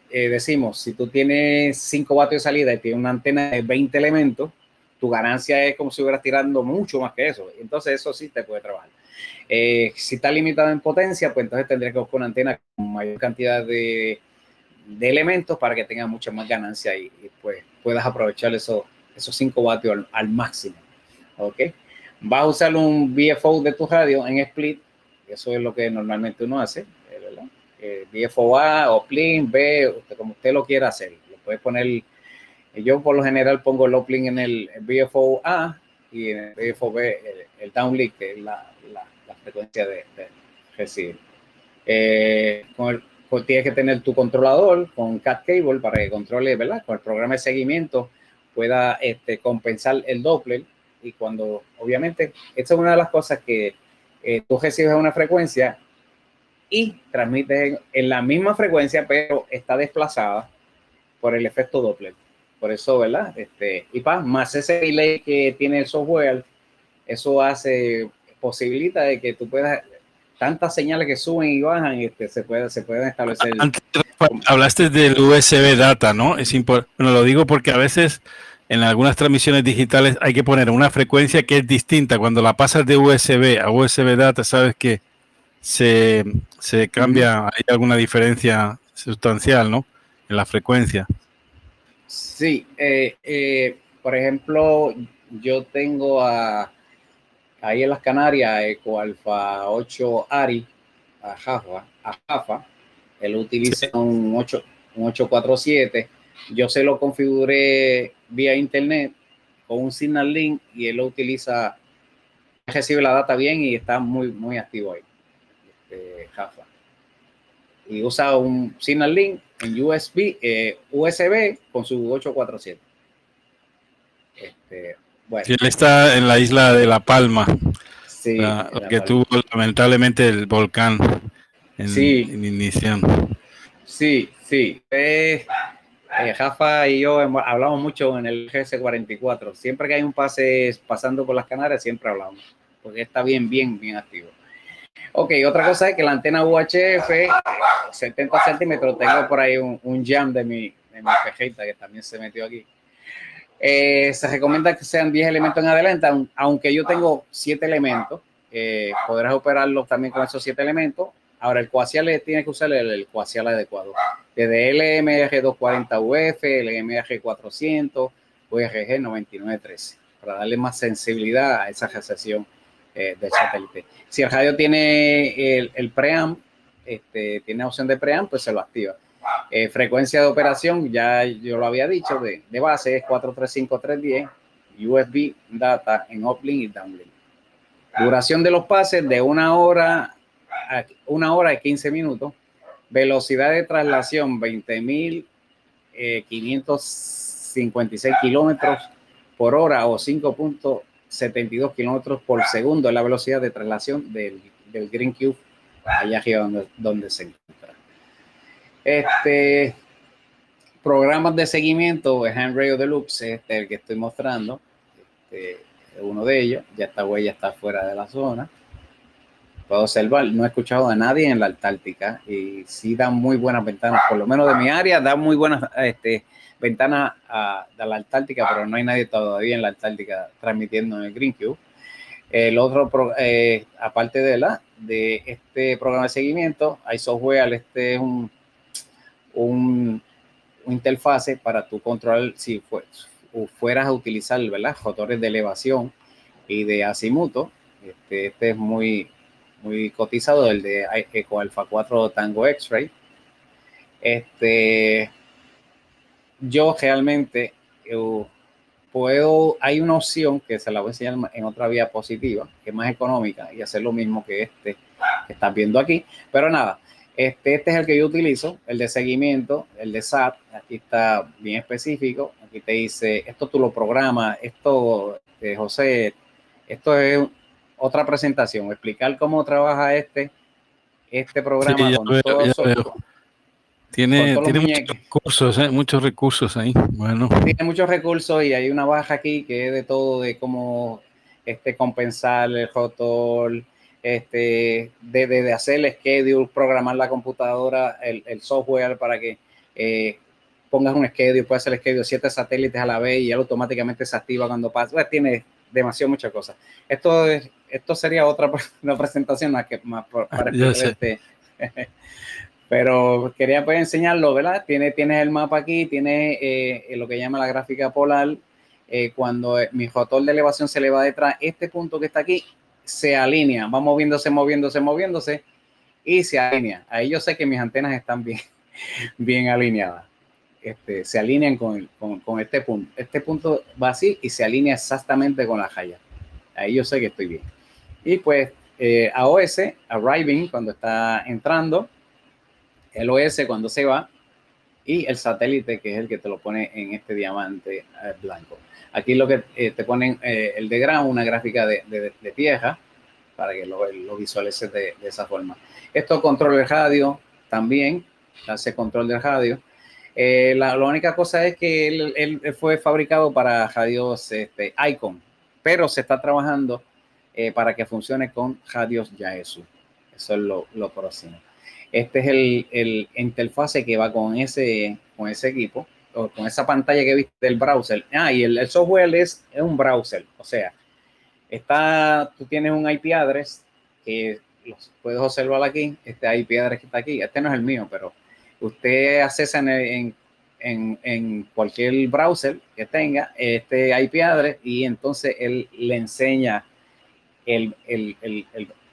eh, decimos, si tú tienes 5 vatios de salida y tienes una antena de 20 elementos, tu ganancia es como si hubieras tirando mucho más que eso. Entonces eso sí te puede trabajar. Eh, si está limitado en potencia, pues entonces tendrías que buscar una antena con mayor cantidad de, de elementos para que tenga mucha más ganancia y, pues puedas aprovechar esos, esos 5 vatios al, al máximo. ¿ok? Vas a usar un VFO de tu radio en split, eso es lo que normalmente uno hace, eh, ¿verdad? Eh, VFO A o plin B, como usted lo quiera hacer. Lo puedes poner, yo por lo general pongo el uplink en el VFO A y en el VFO B el, downlink, que es la, la, frecuencia de, de recibir. Eh, tienes que tener tu controlador con cat cable para que controle, ¿verdad? Con el programa de seguimiento pueda este, compensar el Doppler y cuando, obviamente, esta es una de las cosas que eh, tú recibes una frecuencia y transmites en, la misma frecuencia, pero está desplazada. por el efecto Doppler. Por eso, ¿verdad? Este, y más ese delay que tiene el software, eso hace, posibilita de que tú puedas, tantas señales que suben y bajan, este, se, puede, se pueden establecer. hablaste del USB data, ¿no? Es importante, bueno, lo digo porque a veces en algunas transmisiones digitales hay que poner una frecuencia que es distinta. Cuando la pasas de USB a USB data, sabes que se, se cambia, hay alguna diferencia sustancial, ¿no? En la frecuencia. Sí, eh, eh, por ejemplo, yo tengo a, ahí en las Canarias Eco Alfa 8 Ari, a Jafa, a Jafa, él utiliza un, 8, un 847, yo se lo configuré vía internet con un Signal Link y él lo utiliza, recibe la data bien y está muy, muy activo ahí, este, Jafa. Y usa un Signal Link en USB, eh, USB con su 847. Este, bueno. él está en la isla de La Palma. Sí, que tuvo lamentablemente el volcán en, sí. inicio. Sí, sí. Eh, eh, y yo hablamos mucho en el GS44. Siempre que hay un pase pasando por las Canarias, siempre hablamos. Porque está bien, bien, bien activo. Ok, otra cosa es que la antena UHF, 70 centímetros, tengo por ahí un, un jam de mi, de mi pejeta que también se metió aquí. Eh, se recomienda que sean 10 elementos en adelante, aunque yo tengo 7 elementos, eh, podrás operarlos también con esos 7 elementos. Ahora, el coaxial tiene que usar el, el coaxial adecuado. Desde LMG 240 UF, LMG 400, URG 9913, para darle más sensibilidad a esa recepción eh, del satélite. Si el radio tiene el, el preamp, este, tiene opción de preamp, pues se lo activa. Eh, frecuencia de operación, ya yo lo había dicho, de, de base es 435310, USB data en uplink y downlink. Duración de los pases de una hora una hora y 15 minutos. Velocidad de traslación 20.556 eh, kilómetros por hora o 5. 72 kilómetros por segundo es la velocidad de traslación del, del Green Cube allá arriba donde, donde se encuentra. Este, programas de seguimiento, el Handrail Deluxe, este, el que estoy mostrando, este, uno de ellos, ya esta huella está fuera de la zona. Puedo observar, no he escuchado a nadie en la Antártica y sí dan muy buenas ventanas, por lo menos de mi área, dan muy buenas este, ventana a, la Antártica, pero no hay nadie todavía en la Antártica transmitiendo en el Green Cube. El otro, eh, aparte de la de este programa de seguimiento, hay software, este es un, un, interfase para tu control si fueras a utilizar, ¿verdad? Motores de elevación y de azimuto. Este, este es muy, muy cotizado, el de Eco Alpha 4 Tango X-Ray. Este, yo realmente eh, puedo, hay una opción que se la voy a enseñar en otra vía positiva, que es más económica y hacer lo mismo que este que estás viendo aquí. Pero nada, este, este es el que yo utilizo, el de seguimiento, el de SAT. Aquí está bien específico. Aquí te dice, esto tú lo programas, esto, eh, José, esto es otra presentación, explicar cómo trabaja este, este programa con todo tiene, tiene muchos recursos, ¿eh? muchos recursos ahí. Bueno. Tiene muchos recursos y hay una baja aquí que es de todo, de cómo este, compensar el rotor, este, de, de, hacer el schedule, programar la computadora, el, el software para que eh, pongas un schedule, puedes hacer el schedule siete satélites a la vez y él automáticamente se activa cuando pasa. Pues, tiene demasiado muchas cosas. Esto, es, esto sería otra una presentación más que más para este, Pero quería pues enseñarlo, ¿verdad? Tiene, tienes el mapa aquí, tiene eh, lo que llama la gráfica polar. Eh, cuando mi rotor de elevación se le va detrás, este punto que está aquí se alinea, va moviéndose, moviéndose, moviéndose y se alinea. Ahí yo sé que mis antenas están bien, bien alineadas. Este, se alinean con, con, este punto. Este punto va así y se alinea exactamente con la jaya. Ahí yo sé que estoy bien. Y pues eh, AOS, arriving, cuando está entrando, el OS cuando se va y el satélite que es el que te lo pone en este diamante eh, blanco. Aquí lo que eh, te ponen eh, el diagrama, una gráfica de, de, tierra para que lo, lo visualices de, de, esa forma. Esto controla el radio también, hace control del radio. Eh, la, única cosa es que él, fue fabricado para radios este, Icon, pero se está trabajando eh, para que funcione con radios Yaesu. Eso es lo, próximo. Este es el, el, interfase que va con ese, con ese equipo, o con esa pantalla que viste del browser. Ah, y el, software es, es, un browser, o sea, está, tú tienes un IP address que los puedes observar aquí, este IP address que está aquí, este no es el mío, pero usted accesa en, en, en, cualquier browser que tenga este IP address y entonces él le enseña el, el, el,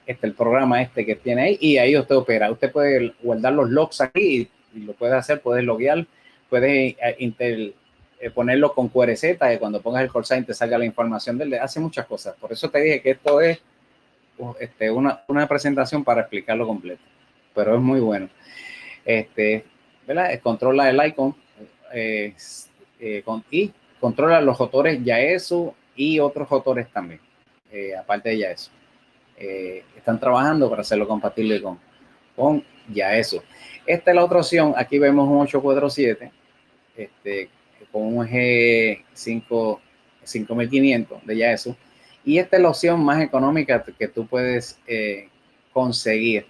este, el programa este que tiene ahí y ahí usted opera. Usted puede guardar los logs aquí y, lo puede hacer, puede loguear, puede eh, eh, ponerlo con QRZ y cuando pongas el call sign te salga la información de él. Hace muchas cosas. Por eso te dije que esto es este, una, una presentación para explicarlo completo, pero es muy bueno este, ¿verdad? Controla el icon eh, eh, con, y controla los motores eso y otros motores también, eh, aparte de ya eso. están trabajando para hacerlo compatible con, con eso. Esta es la otra opción. Aquí vemos un 847 este, con un G5 5500 de ya eso. Y esta es la opción más económica que tú puedes conseguir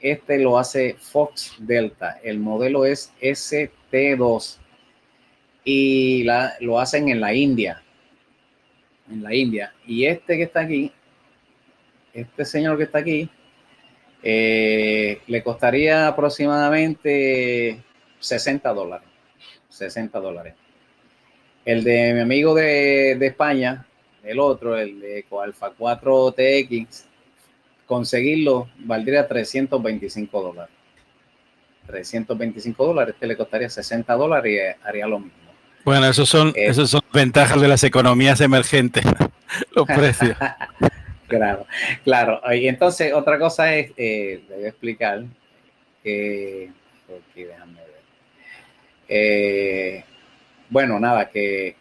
este lo hace Fox Delta. El modelo es ST2 y lo hacen en la India. En la India. Y este que está aquí, este señor que está aquí, eh, le costaría aproximadamente 60 dólares. 60 dólares. El de mi amigo de, de España, el otro, el de Alpha 4 TX, conseguirlo valdría 325 dólares. 325 dólares, este le costaría 60 dólares y haría lo mismo. Bueno, esos son, eh, esos son ventajas de las economías emergentes, los precios. claro, claro. Y entonces, otra cosa es, eh, a explicar que, déjame ver. Eh, bueno, nada, que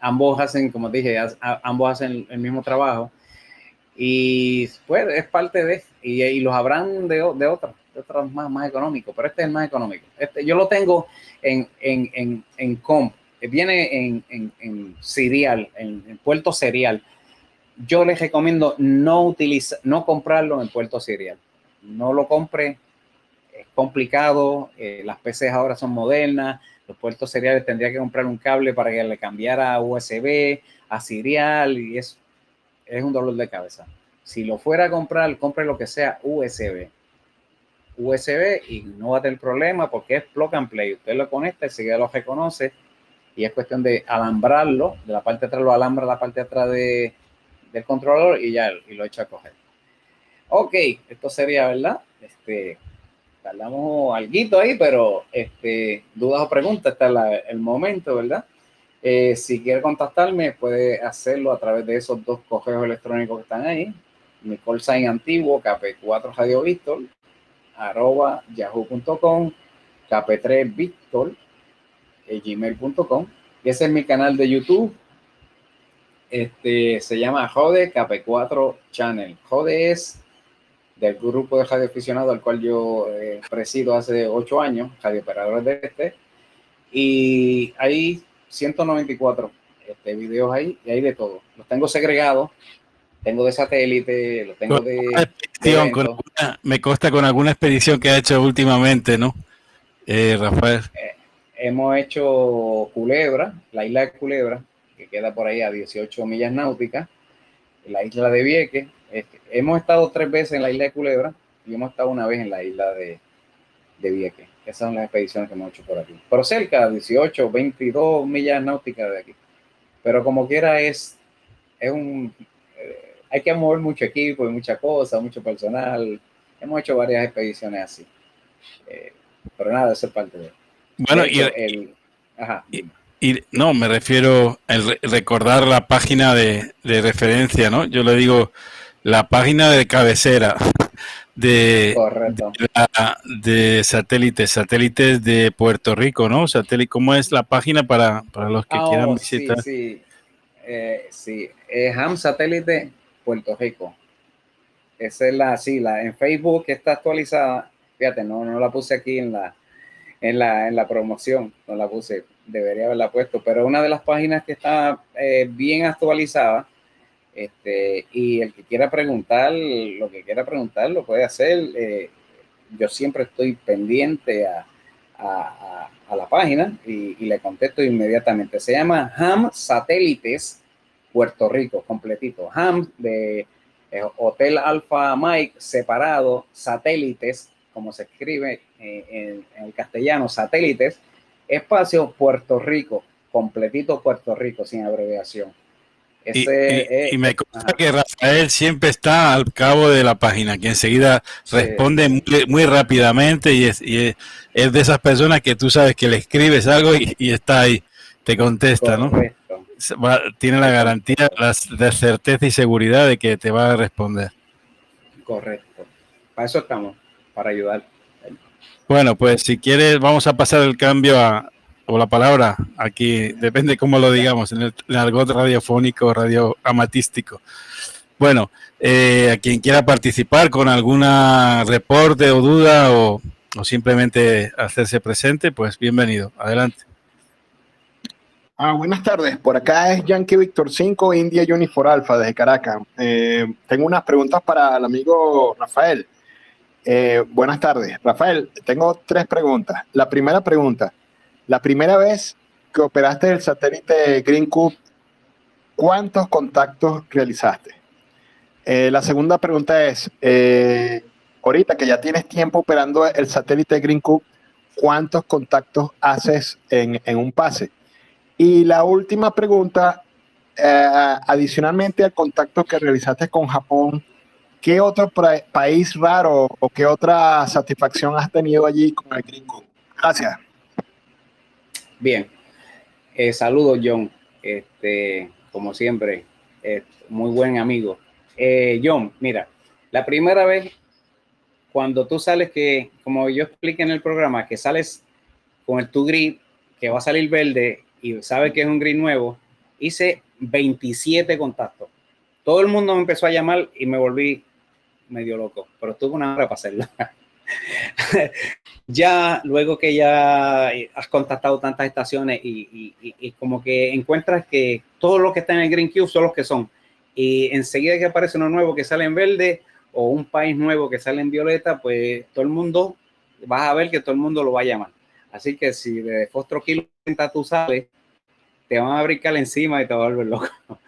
ambos hacen, como dije, ambos hacen el mismo trabajo y pues es parte de, y, y los habrán de, de otros más, más económicos, pero este es el más económico. Este, yo lo tengo en, en, en, en comp, viene en, en, en serial, en, puerto serial. Yo les recomiendo no utilizar, no comprarlo en puerto serial. No lo compre, es complicado, eh, las PCs ahora son modernas, los puertos seriales tendría que comprar un cable para que le cambiara a USB, a serial y eso es un dolor de cabeza. Si lo fuera a comprar, compre lo que sea USB. USB y no va a tener problema porque es plug and play. Usted lo conecta, enseguida lo reconoce y es cuestión de alambrarlo. De la parte de atrás lo alambra la parte de atrás de, del controlador y ya y lo echa a coger. Ok, esto sería, ¿verdad? Este, tardamos algo ahí, pero este, dudas o preguntas, está el momento, ¿verdad? Eh, si quiere contactarme, puede hacerlo a través de esos dos correos electrónicos que están ahí. Mi call sign antiguo, KP4 Radio Víctor, arroba yahoo.com, KP3 Víctor, eh, gmail.com. Ese es mi canal de YouTube. Este se llama Jode KP4 Channel. Jode es del grupo de radio aficionado al cual yo eh, presido hace ocho años, radio operadores de este. Y ahí 194 este, videos ahí y hay de todo. Los tengo segregados, tengo de satélite, los tengo de... me consta con alguna expedición que ha hecho últimamente, ¿no? Eh, Rafael. Eh, hemos hecho Culebra, la isla de Culebra, que queda por ahí a 18 millas náuticas, la isla de Vieques. hemos estado tres veces en la isla de Culebra y hemos estado una vez en la isla de, de Vieques. Esas son las expediciones que hemos hecho por aquí. Pero cerca, 18, 22 millas náuticas de aquí. Pero como quiera es, es un... Hay que mover mucho equipo y mucha cosa, mucho personal. Hemos hecho varias expediciones así. Eh, pero nada, eso es parte de... Bueno, y, el, y, no, me refiero a recordar la página de, de referencia, ¿no? Yo le digo la página de cabecera de, de, satélites, satélites de Puerto Rico, ¿no? Satélite, ¿cómo es la página para, para los que ah, quieran oh, visitar? Sí, sí, eh, sí. Ham Satélite Puerto Rico. Esa es la, sí, la en Facebook está actualizada. Fíjate, no, no la puse aquí en la, en la, en la promoción, no la puse, debería haberla puesto, pero una de las páginas que está eh, bien actualizada, este, y el que quiera preguntar, lo que quiera preguntar, lo puede hacer. Eh, yo siempre estoy pendiente a, a, la página y, le contesto inmediatamente. Se llama Ham Satélites Puerto Rico, completito. Ham de eh, Hotel Alfa Mike, separado, satélites, como se escribe en, el castellano, satélites, espacio Puerto Rico, completito Puerto Rico, sin abreviación. y, me consta que Rafael siempre está al cabo de la página, que enseguida responde muy, rápidamente y, es, y es, de esas personas que tú sabes que le escribes algo y, está ahí, te contesta, ¿no? Tiene la garantía de certeza y seguridad de que te va a responder. Correcto. Para eso estamos, para ayudar. Bueno, pues si quieres, vamos a pasar el cambio a, o la palabra, aquí depende cómo lo digamos, en el, argot radiofónico, radio amatístico. Bueno, eh, a quien quiera participar con alguna reporte o duda o, o simplemente hacerse presente, pues bienvenido. Adelante. Ah, buenas tardes, por acá es Yankee Victor 5, India Unifor Alpha desde Caracas. Eh, tengo unas preguntas para el amigo Rafael. Eh, buenas tardes, Rafael. Tengo tres preguntas. La primera pregunta, la primera vez que operaste el satélite Green Cube, ¿cuántos contactos realizaste? Eh, la segunda pregunta es, ahorita que ya tienes tiempo operando el satélite Green Cube, ¿cuántos contactos haces en, un pase? Y la última pregunta, adicionalmente al contacto que realizaste con Japón, ¿Qué otro país raro o qué otra satisfacción has tenido allí con el gringo? Gracias. Bien. Eh, saludos, John. Este, como siempre, muy buen amigo. Eh, John, mira, la primera vez cuando tú sales que, como yo expliqué en el programa, que sales con el tu grid, que va a salir verde y sabes que es un grid nuevo, hice 27 contactos. Todo el mundo me empezó a llamar y me volví medio loco, pero tuve una hora para hacerlo. ya luego que ya has contactado tantas estaciones y, como que encuentras que todo lo que está en el Green Cube son los que son. Y enseguida que aparece uno nuevo que sale en verde o un país nuevo que sale en violeta, pues todo el mundo, vas a ver que todo el mundo lo va a llamar. Así que si de Fostro Kilo tú sales, te van a brincar encima y te va a volver loco.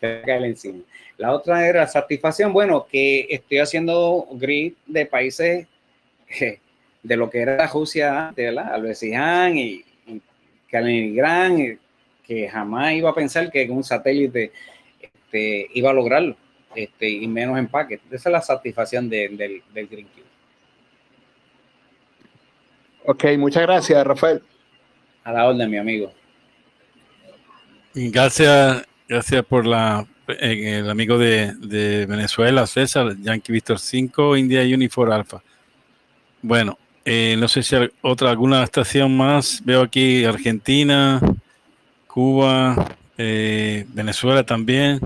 te va a caer encima. La otra era satisfacción, bueno, que estoy haciendo grid de países eh, de lo que era Rusia de ¿verdad? Albecián y, y Kaliningrad, que jamás iba a pensar que un satélite este, iba a lograrlo, este, y menos empaque. Esa es la satisfacción del, del Green Cube. Ok, muchas gracias, Rafael. A la orden, mi amigo. Gracias, gracias por la el amigo de, Venezuela, César, Yankee Víctor 5, India Unifor Alpha. Bueno, eh, no sé si hay otra, alguna estación más. Veo aquí Argentina, Cuba, eh, Venezuela también,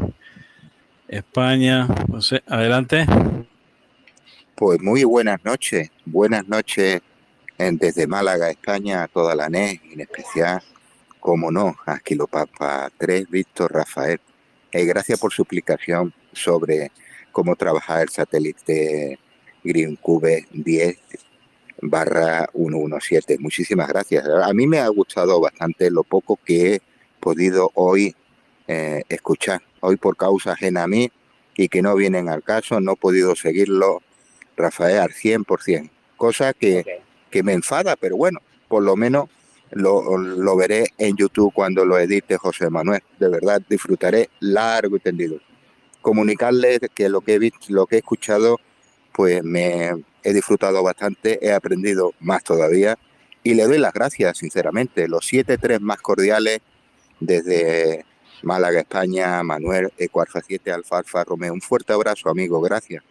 España. No sé, adelante. Pues muy buenas noches, buenas noches desde Málaga, España, a toda la NES, en especial, como no, a Papa 3, Víctor Rafael. Eh, gracias por su explicación sobre cómo trabajar el satélite GreenCube 10 barra 117. Muchísimas gracias. A mí me ha gustado bastante lo poco que he podido hoy eh, escuchar. Hoy por causa ajena a mí y que no vienen al caso, no he podido seguirlo, Rafael, al 100%. Cosa que, que me enfada, pero bueno, por lo menos lo, veré en YouTube cuando lo edite José Manuel. De verdad, disfrutaré largo y tendido. Comunicarles que lo que he visto, lo que he escuchado, pues me he disfrutado bastante, he aprendido más todavía y le doy las gracias, sinceramente. Los siete tres más cordiales desde Málaga, España, Manuel, Ecuarfa 7, Alfa Romeo. Un fuerte abrazo, amigo. Gracias.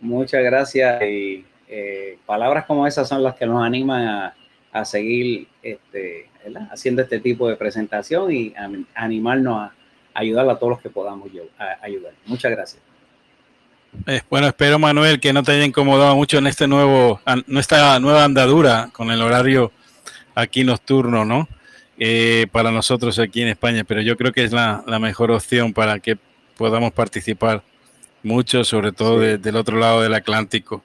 Muchas gracias. Y eh, palabras como esas son las que nos animan a a seguir este, haciendo este tipo de presentación y animarnos a ayudar a todos los que podamos ayudar. Muchas gracias. Eh, bueno, espero Manuel que no te haya incomodado mucho en este nuevo, nuestra nueva andadura con el horario aquí nocturno, ¿no? Eh, para nosotros aquí en España, pero yo creo que es la, mejor opción para que podamos participar mucho, sobre todo del otro lado del Atlántico.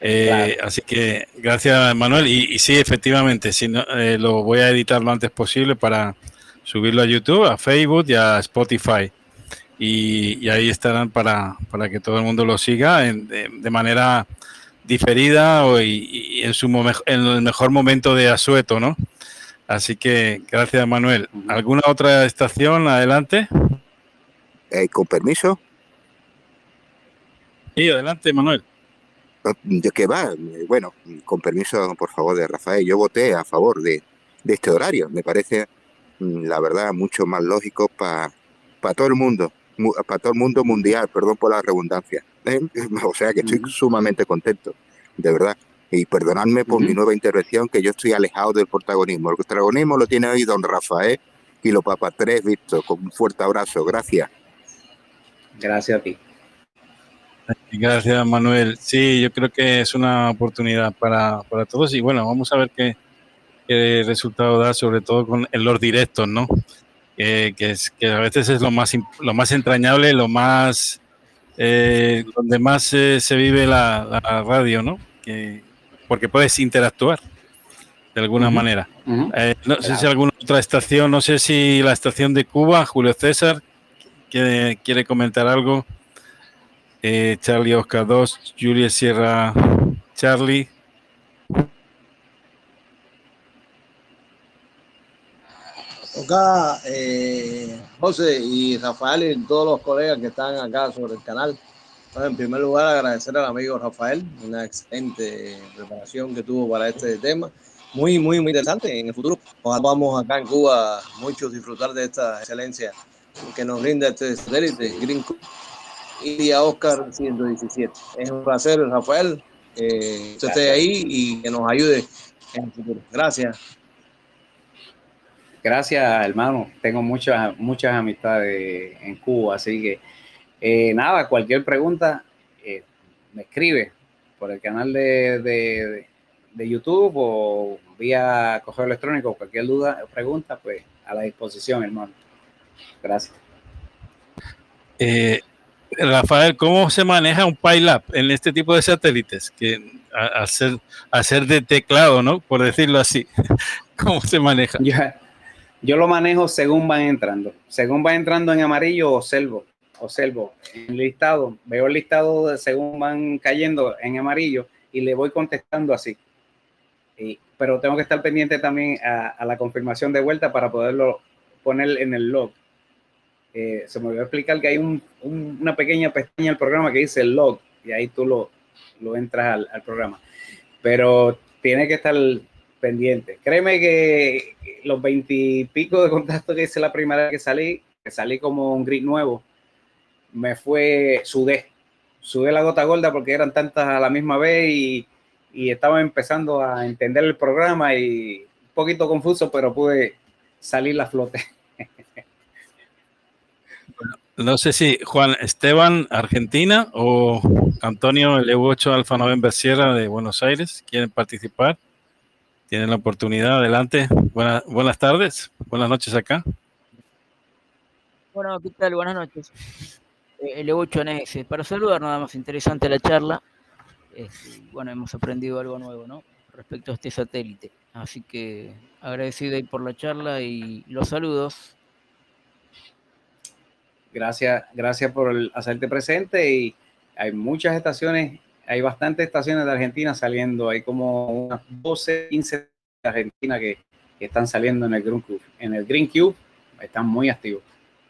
Eh, así que gracias Manuel y, sí, efectivamente, si lo voy a editar lo antes posible para subirlo a YouTube, a Facebook y a Spotify y, ahí estarán para, para, que todo el mundo lo siga de, manera diferida o, y, en, su, en el mejor momento de asueto, ¿no? Así que gracias, Manuel. ¿Alguna otra estación? Adelante. Eh, con permiso. Sí, adelante, Manuel. ¿De qué va? Bueno, con permiso, por favor, de Rafael. Yo voté a favor de, de este horario. Me parece, mm, la verdad, mucho más lógico para todo el mundo para todo el mundo mundial, perdón por la redundancia. ¿eh? O sea que estoy sumamente contento, de verdad. Y perdonadme por mi nueva intervención, que yo estoy alejado del protagonismo. El protagonismo lo tiene hoy don Rafael y los Papa tres, visto. Con un fuerte abrazo. Gracias. Gracias a ti. Gracias, Manuel. Sí, yo creo que es una oportunidad para, para todos y bueno, vamos a ver qué, qué resultado da, sobre todo con los directos, ¿no? que, es, que a veces es lo más, lo más entrañable, lo más, eh, donde más eh, se vive la, radio, ¿no? Que, porque puedes interactuar de alguna manera. Eh, no sé si alguna otra estación, no sé si la estación de Cuba, Julio César, quiere, quiere comentar algo. Charlie Oscar 2, Julia Sierra Charlie. Acá, eh, José y Rafael y todos los colegas que están acá sobre el canal. en primer lugar, agradecer al amigo Rafael, una excelente preparación que tuvo para este tema. Muy, muy, muy interesante. En el futuro, vamos acá en Cuba muchos disfrutar de esta excelencia que nos brinda este satélite, Green y a Oscar 117. Es un placer, Rafael, que usted esté ahí y que nos ayude en el futuro. Gracias. Gracias, hermano. Tengo muchas, muchas amistades en Cuba, así que eh, nada, cualquier pregunta eh, me escribe por el canal de, YouTube o vía correo electrónico, cualquier duda o pregunta, pues a la disposición, hermano. Gracias. Eh, Rafael, ¿cómo se maneja un PyLab en este tipo de satélites? Que hacer, hacer de teclado, ¿no? Por decirlo así. ¿Cómo se maneja? Yo lo manejo según van entrando. Según van entrando en amarillo, observo, observo el listado, veo el listado según van cayendo en amarillo y le voy contestando así. pero tengo que estar pendiente también a, la confirmación de vuelta para poderlo poner en el log. Eh, se me a explicar que hay una pequeña pestaña del programa que dice log y ahí tú lo, lo entras al, programa. Pero tiene que estar pendiente. Créeme que los veintipico de contactos que hice la primera vez que salí, que salí como un gris nuevo, me fue, sudé, sudé la gota gorda porque eran tantas a la misma vez y, y estaba empezando a entender el programa y un poquito confuso, pero pude salir la flote. No sé si Juan Esteban, Argentina, o Antonio, el EU8 Alfa November Sierra de Buenos Aires, quieren participar. Tienen la oportunidad, adelante. Buenas, tardes, buenas noches acá. Bueno, ¿qué tal? Buenas noches. Eh, el 8 NX, para saludar, nada más interesante la charla. Este, bueno, hemos aprendido algo nuevo, ¿no? Respecto a este satélite. Así que agradecido por la charla y los saludos. Gracias, gracias por hacerte presente y hay muchas estaciones hay bastantes estaciones de Argentina saliendo, hay como unas 12, 15 de Argentina que, están saliendo en el Green Cube. En el Green Cube están muy activos.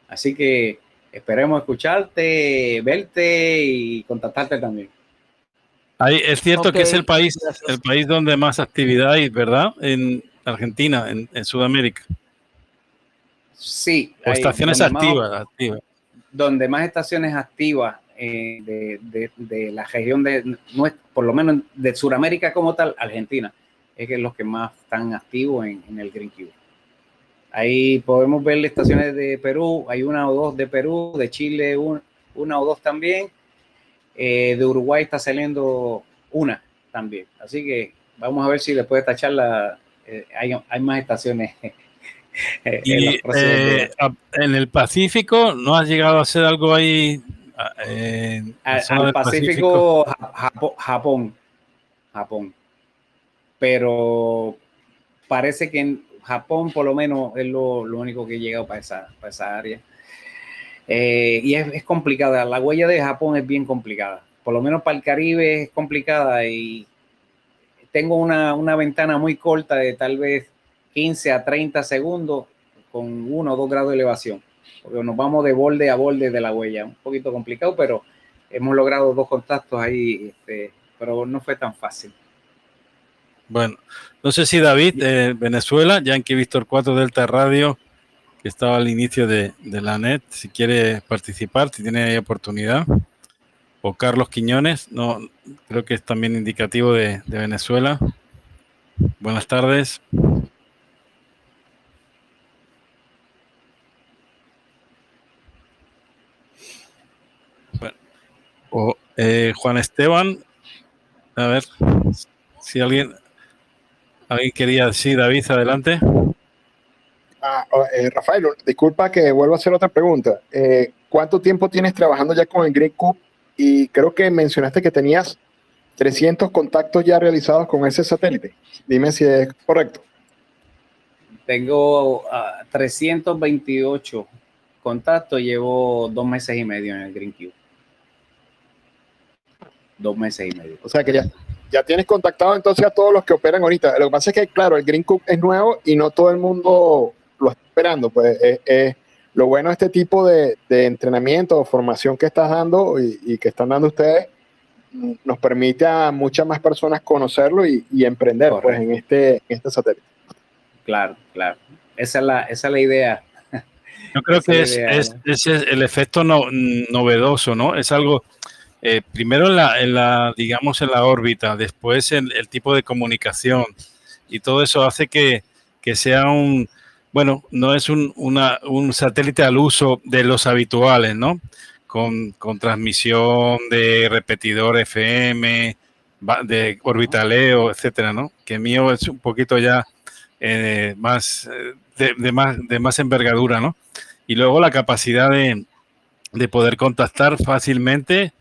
Así que esperemos escucharte, verte y contactarte también. Ahí, es cierto que es el país, el país donde más actividad hay, ¿verdad? En Argentina, en, Sudamérica. Sí. O estaciones activas, activas. Donde más estaciones activas eh, de, la región de, por lo menos de Sudamérica como tal, Argentina, es que los que más están activos en, el Green Cube. Ahí podemos ver estaciones de Perú, hay una o dos de Perú, de Chile una o dos también. Eh, de Uruguay está saliendo una también. Así que vamos a ver si después de esta charla eh, hay, hay, más estaciones. en, en, el Pacífico, ¿no has llegado a hacer algo ahí? Al Pacífico, Japón. Japón. Pero parece que en Japón, por lo menos, es lo, lo único que he llegado para esa, para esa área. Eh, y es, es, complicada. La huella de Japón es bien complicada. Por lo menos para el Caribe es complicada y tengo una, una ventana muy corta de tal vez 15 a 30 segundos con 1 o 2 grados de elevación. Porque nos vamos de borde a borde de la huella. Un poquito complicado, pero hemos logrado dos contactos ahí, este, pero no fue tan fácil. Bueno, no sé si David de Venezuela, Yankee Víctor 4 Delta Radio, que estaba al inicio de, la net, si quiere participar, si tiene oportunidad. O Carlos Quiñones, no, creo que es también indicativo de, de Venezuela. Buenas tardes. O eh, Juan Esteban, a ver si alguien, alguien quería decir, David, adelante. Ah, oh, eh, Rafael, disculpa que vuelvo a hacer otra pregunta. Eh, ¿Cuánto tiempo tienes trabajando ya con el Green Cup? Y creo que mencionaste que tenías 300 contactos ya realizados con ese satélite. Dime si es correcto. Tengo 328 ah, contactos, llevo dos meses y medio en el Green Cube. Dos meses y medio. O sea que ya, ya tienes contactado entonces a todos los que operan ahorita. Lo que pasa es que, claro, el Green Cook es nuevo y no todo el mundo lo está esperando. Pues es, lo bueno de este tipo de, entrenamiento o formación que estás dando y, que están dando ustedes nos permite a muchas más personas conocerlo y, emprender pues, en, este, este satélite. Claro, claro. Esa es la, esa es la idea. Yo creo que es, es, el efecto novedoso, ¿no? Es algo eh, primero en la, en la, digamos, en la órbita, después en el tipo de comunicación y todo eso hace que, que sea un, bueno, no es un, una, un, satélite al uso de los habituales, ¿no? Con, con transmisión de repetidor FM, de orbitaleo, etcétera, ¿no? Que mío es un poquito ya eh, más, de, de, más, de más envergadura, ¿no? Y luego la capacidad de, de poder contactar fácilmente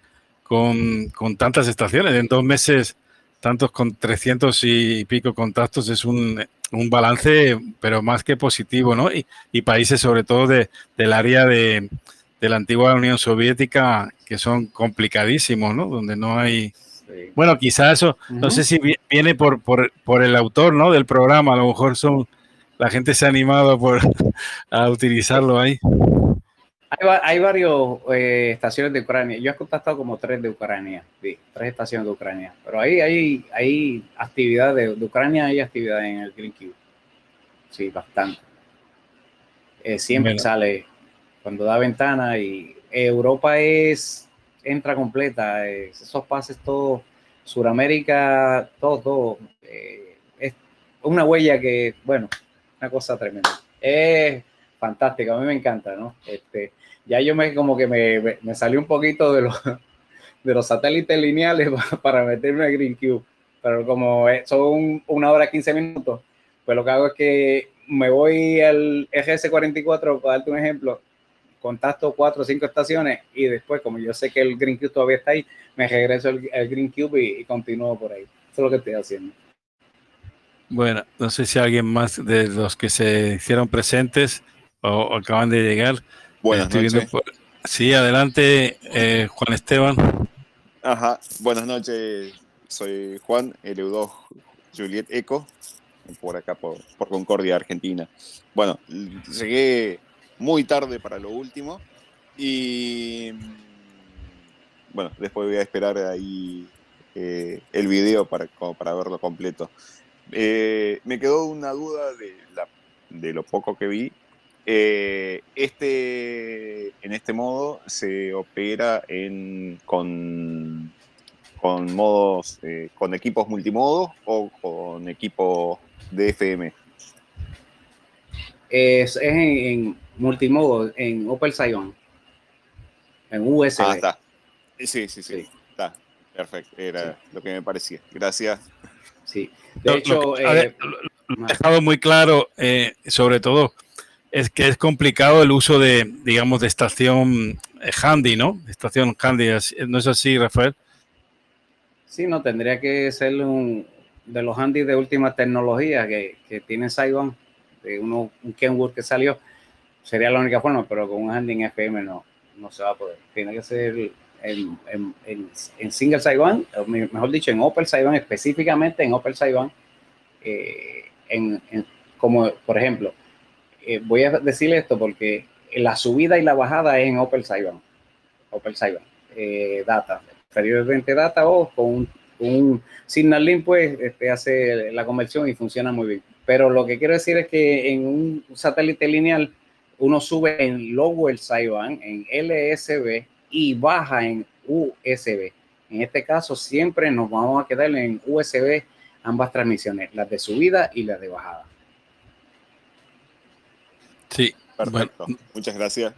con, con, tantas estaciones. En dos meses, tantos con 300 y pico contactos es un, un balance, pero más que positivo, ¿no? Y, y países, sobre todo de, del área de, de, la antigua Unión Soviética, que son complicadísimos, ¿no? Donde no hay. Bueno, quizás eso, no sé si viene por, por, por, el autor, ¿no? Del programa, a lo mejor son. La gente se ha animado por, a utilizarlo ahí. Hay, hay varias eh, estaciones de Ucrania. Yo he contactado como tres de Ucrania, sí, tres estaciones de Ucrania. Pero ahí hay, hay actividad de, Ucrania, hay actividad en el Green Cube. Sí, bastante. Eh, siempre sale cuando da ventana y Europa es entra completa. esos pases todos, Suramérica, todo, todo. Eh, es una huella que, bueno, una cosa tremenda. Es fantástico, a mí me encanta, ¿no? Este, ya yo me como que me, me, salí un poquito de los, de los satélites lineales para meterme a Green Cube, pero como son una hora 15 minutos, pues lo que hago es que me voy al RS44, para darte un ejemplo, contacto cuatro o cinco estaciones y después, como yo sé que el Green Cube todavía está ahí, me regreso al, Green Cube y, y continúo por ahí. Eso es lo que estoy haciendo. Bueno, no sé si alguien más de los que se hicieron presentes o, acaban de llegar. Buenas noches. Sí, adelante, eh, Juan Esteban. Ajá, buenas noches. Soy Juan, LU2 Juliet Eco, por acá, por, Concordia, Argentina. Bueno, llegué muy tarde para lo último y bueno, después voy a esperar ahí eh, el video para, para verlo completo. Eh, me quedó una duda de, la, de lo poco que vi eh, este, en este modo se opera en, con, con modos, eh, con equipos multimodo o con equipos de FM. Es, en, multimodo, en Opel Scion, en USB. Ah, está. Sí, sí, sí. Perfecto, era lo que me parecía. Gracias. Sí, de hecho, eh, he dejado muy claro, eh, sobre todo, es que es complicado el uso de, digamos, de estación eh, handy, ¿no? Estación handy, ¿no es así, Rafael? Sí, no, tendría que ser un de los handy de última tecnología que, que tiene Saigon, de uno, un Kenwood que salió, sería la única forma, pero con un handy en FM no, no se va a poder. Tiene que ser en, en, single Saigon, mejor dicho, en Opel Saigon, específicamente en Opel Saigon, eh, en, como por ejemplo, eh, voy a decirle esto porque la subida y la bajada es en Opel Saigon, Opel Saigon, eh, data, preferiblemente data o con un, un Signal Link, pues este, hace la conversión y funciona muy bien. Pero lo que quiero decir es que en un satélite lineal, uno sube en lower Saigon, en LSB, y baja en USB. En este caso, siempre nos vamos a quedar en USB ambas transmisiones, las de subida y las de bajada. Perfecto. Muchas gracias.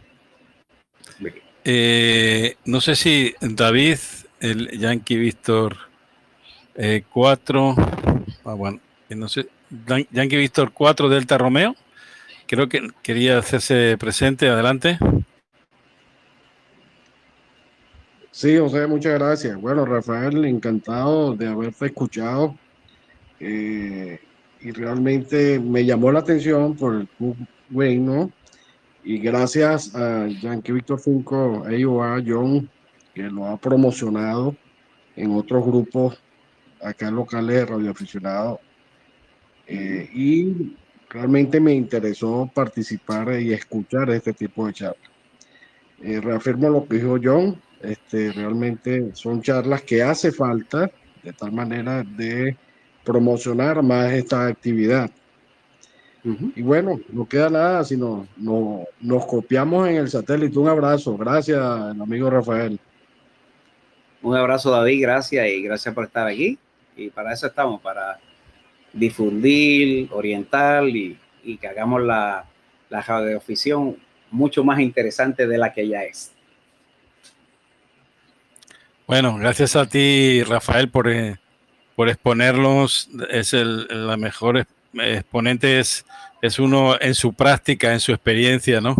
Eh, no sé si David, el Yankee Víctor 4, eh, ah, bueno, no sé, Yankee Víctor 4 Delta Romeo, creo que quería hacerse presente, adelante. Sí, José, muchas gracias. Bueno, Rafael, encantado de haberte escuchado. Eh, y realmente me llamó la atención por el Club Wayne, ¿no? Y gracias a Yankee Víctor 5, a John, que lo ha promocionado en otros grupos acá locales de radioaficionados. Eh, y realmente me interesó participar y escuchar este tipo de charlas. Eh, reafirmo lo que dijo John, este, realmente son charlas que hace falta de tal manera de promocionar más esta actividad. Y bueno, no queda nada, sino no, nos copiamos en el satélite. Un abrazo, gracias, amigo Rafael. Un abrazo, David, gracias y gracias por estar aquí. Y para eso estamos, para difundir, orientar y, que hagamos la, la radioficción mucho más interesante de la que ya es. Bueno, gracias a ti, Rafael, por, eh, por exponerlos. Es el, la mejor exponente, es, es uno en su práctica, en su experiencia, ¿no?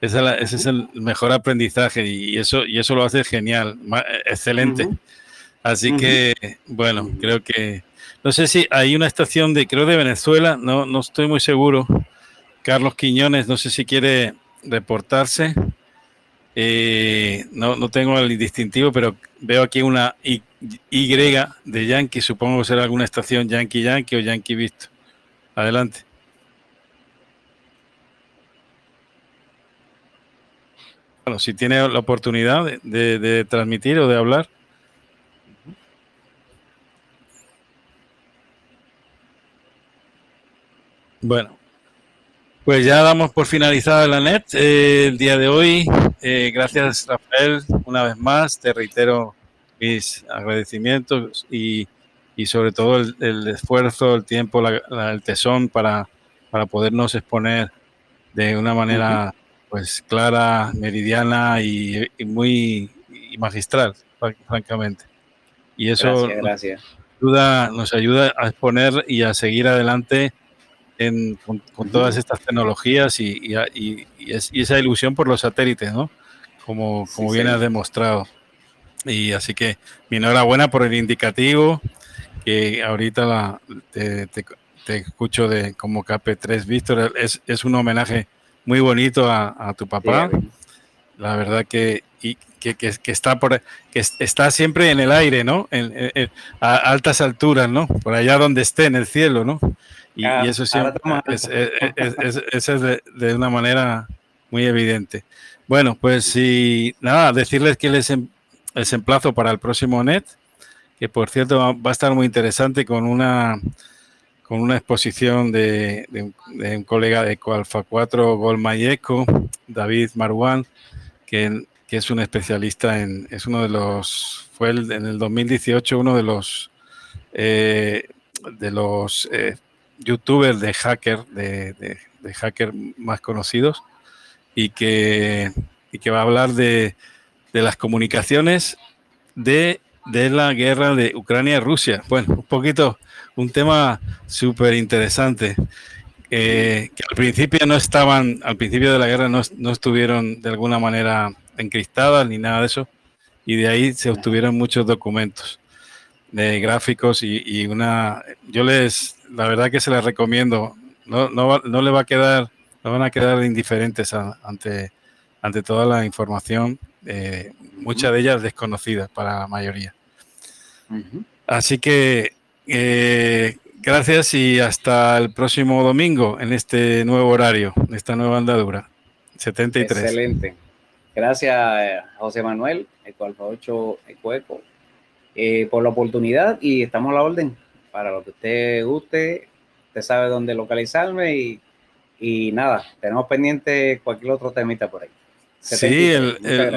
Ese, es el mejor aprendizaje y eso, y eso lo hace genial, excelente. Así que, bueno, creo que, no sé si hay una estación de, creo de Venezuela, no, no estoy muy seguro. Carlos Quiñones, no sé si quiere reportarse. Eh, no, no tengo el distintivo, pero veo aquí una y, de Yankee, supongo que será alguna estación Yankee Yankee o Yankee Visto. Adelante. Bueno, si tiene la oportunidad de transmitir o de hablar. Bueno, pues ya damos por finalizada la net eh, el día de hoy. Eh, gracias, Rafael, una vez más. Te reitero mis agradecimientos y, sobre todo el, esfuerzo, el tiempo, el tesón para, para podernos exponer de una manera pues clara, meridiana y, muy magistral, francamente. Y eso gracias, nos ayuda a exponer y a seguir adelante con, todas estas tecnologías y, esa ilusión por los satélites, ¿no? Como, como bien has demostrado. Y así que mi enhorabuena por el indicativo, que ahorita te, escucho de como KP3 Víctor, es, es un homenaje muy bonito a, tu papá. La verdad que, y, que, está por que está siempre en el aire, ¿no? a altas alturas, ¿no? Por allá donde esté, en el cielo, ¿no? Y, eso siempre es, es, de, una manera muy evidente. Bueno, pues sí, nada, decirles que les, em, les emplazo para el próximo NET, que por cierto va a estar muy interesante con una con una exposición de, un, colega de Coalfa 4, Golmayeco, David Marwan, que, que, es un especialista en, es uno de los, fue en el 2018 uno de los, eh, de los eh, youtubers de hacker, de, hacker más conocidos, y que, que va a hablar de, las comunicaciones de de la guerra de Ucrania y Rusia. Bueno, un poquito, un tema súper interesante. Eh, que al principio no estaban, al principio de la guerra no, no, estuvieron de alguna manera encristadas ni nada de eso, y de ahí se obtuvieron muchos documentos de gráficos y, una, yo les, la verdad que se les recomiendo, no, no, no le va a quedar, no van a quedar indiferentes ante, ante toda la información, eh, muchas de ellas desconocidas para la mayoría. Así que eh, gracias y hasta el próximo domingo en este nuevo horario, en esta nueva andadura. 73. Excelente. Gracias, eh, José Manuel, Eco Alfa 8 Eco eh, por la oportunidad y estamos a la orden para lo que usted guste. Usted sabe dónde localizarme y, y nada, tenemos pendiente cualquier otro temita por ahí. Sí,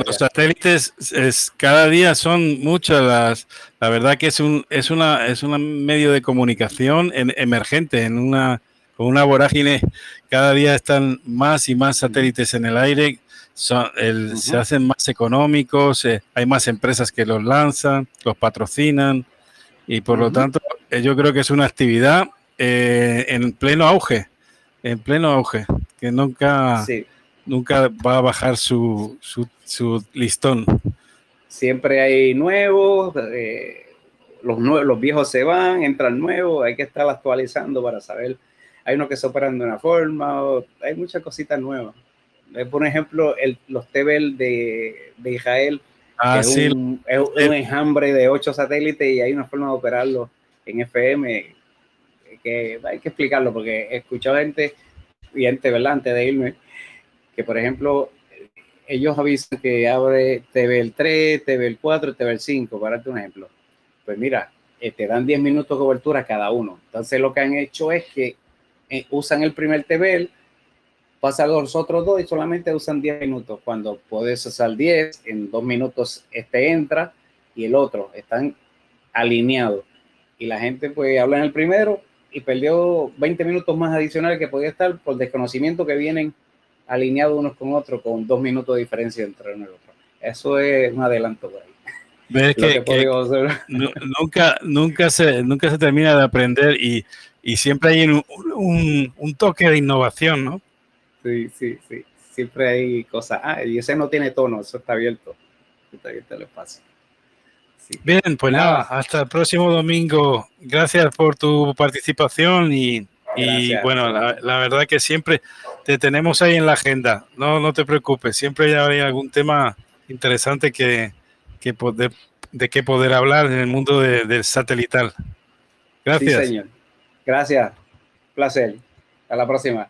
los satélites es, cada día son muchas las. La verdad que es un es una es un medio de comunicación emergente en una con una vorágine. Cada día están más y más satélites en el aire. Son, Se hacen más económicos. Eh, hay más empresas que los lanzan, los patrocinan y por lo tanto eh, yo creo que es una actividad eh, en pleno auge, en pleno auge que nunca. Sí nunca va a bajar su, su, listón. Siempre hay nuevos, eh, los, nuevos, los viejos se van, entran nuevos, hay que estar actualizando para saber. Hay unos que se operan de una forma, hay muchas cositas nuevas. Por ejemplo, el, los TBL de, de Israel, ah, es, un, enjambre de ocho satélites y hay una forma de operarlo en FM que hay que explicarlo porque he escuchado gente, gente, ¿verdad? Antes de irme, que por ejemplo, ellos avisan que abre el 3, el 4, el 5, para darte un ejemplo. Pues mira, eh, te dan 10 minutos de cobertura cada uno. Entonces lo que han hecho es que eh, usan el primer TVL, pasan los otros dos y solamente usan 10 minutos. Cuando puedes usar 10, en dos minutos este entra y el otro. Están alineados. Y la gente pues habla en el primero y perdió 20 minutos más adicionales que podía estar por desconocimiento que vienen alineados unos con otros con dos minutos de diferencia entre uno y otro. Eso es un adelanto por ahí. Ves que, nunca, nunca, se, nunca se termina de aprender y, y siempre hay un, un, toque de innovación, ¿no? Sí, sí, sí. Siempre hay cosas. Ah, y ese no tiene tono, eso está abierto. Está abierto el espacio. Bien, pues nada, hasta el próximo domingo. Gracias por tu participación y y bueno, la, verdad que siempre te tenemos ahí en la agenda. No, no te preocupes, siempre hay algún tema interesante que, que de, de qué poder hablar en el mundo del satelital. Gracias. Sí, señor. Gracias. Placer. Hasta la próxima.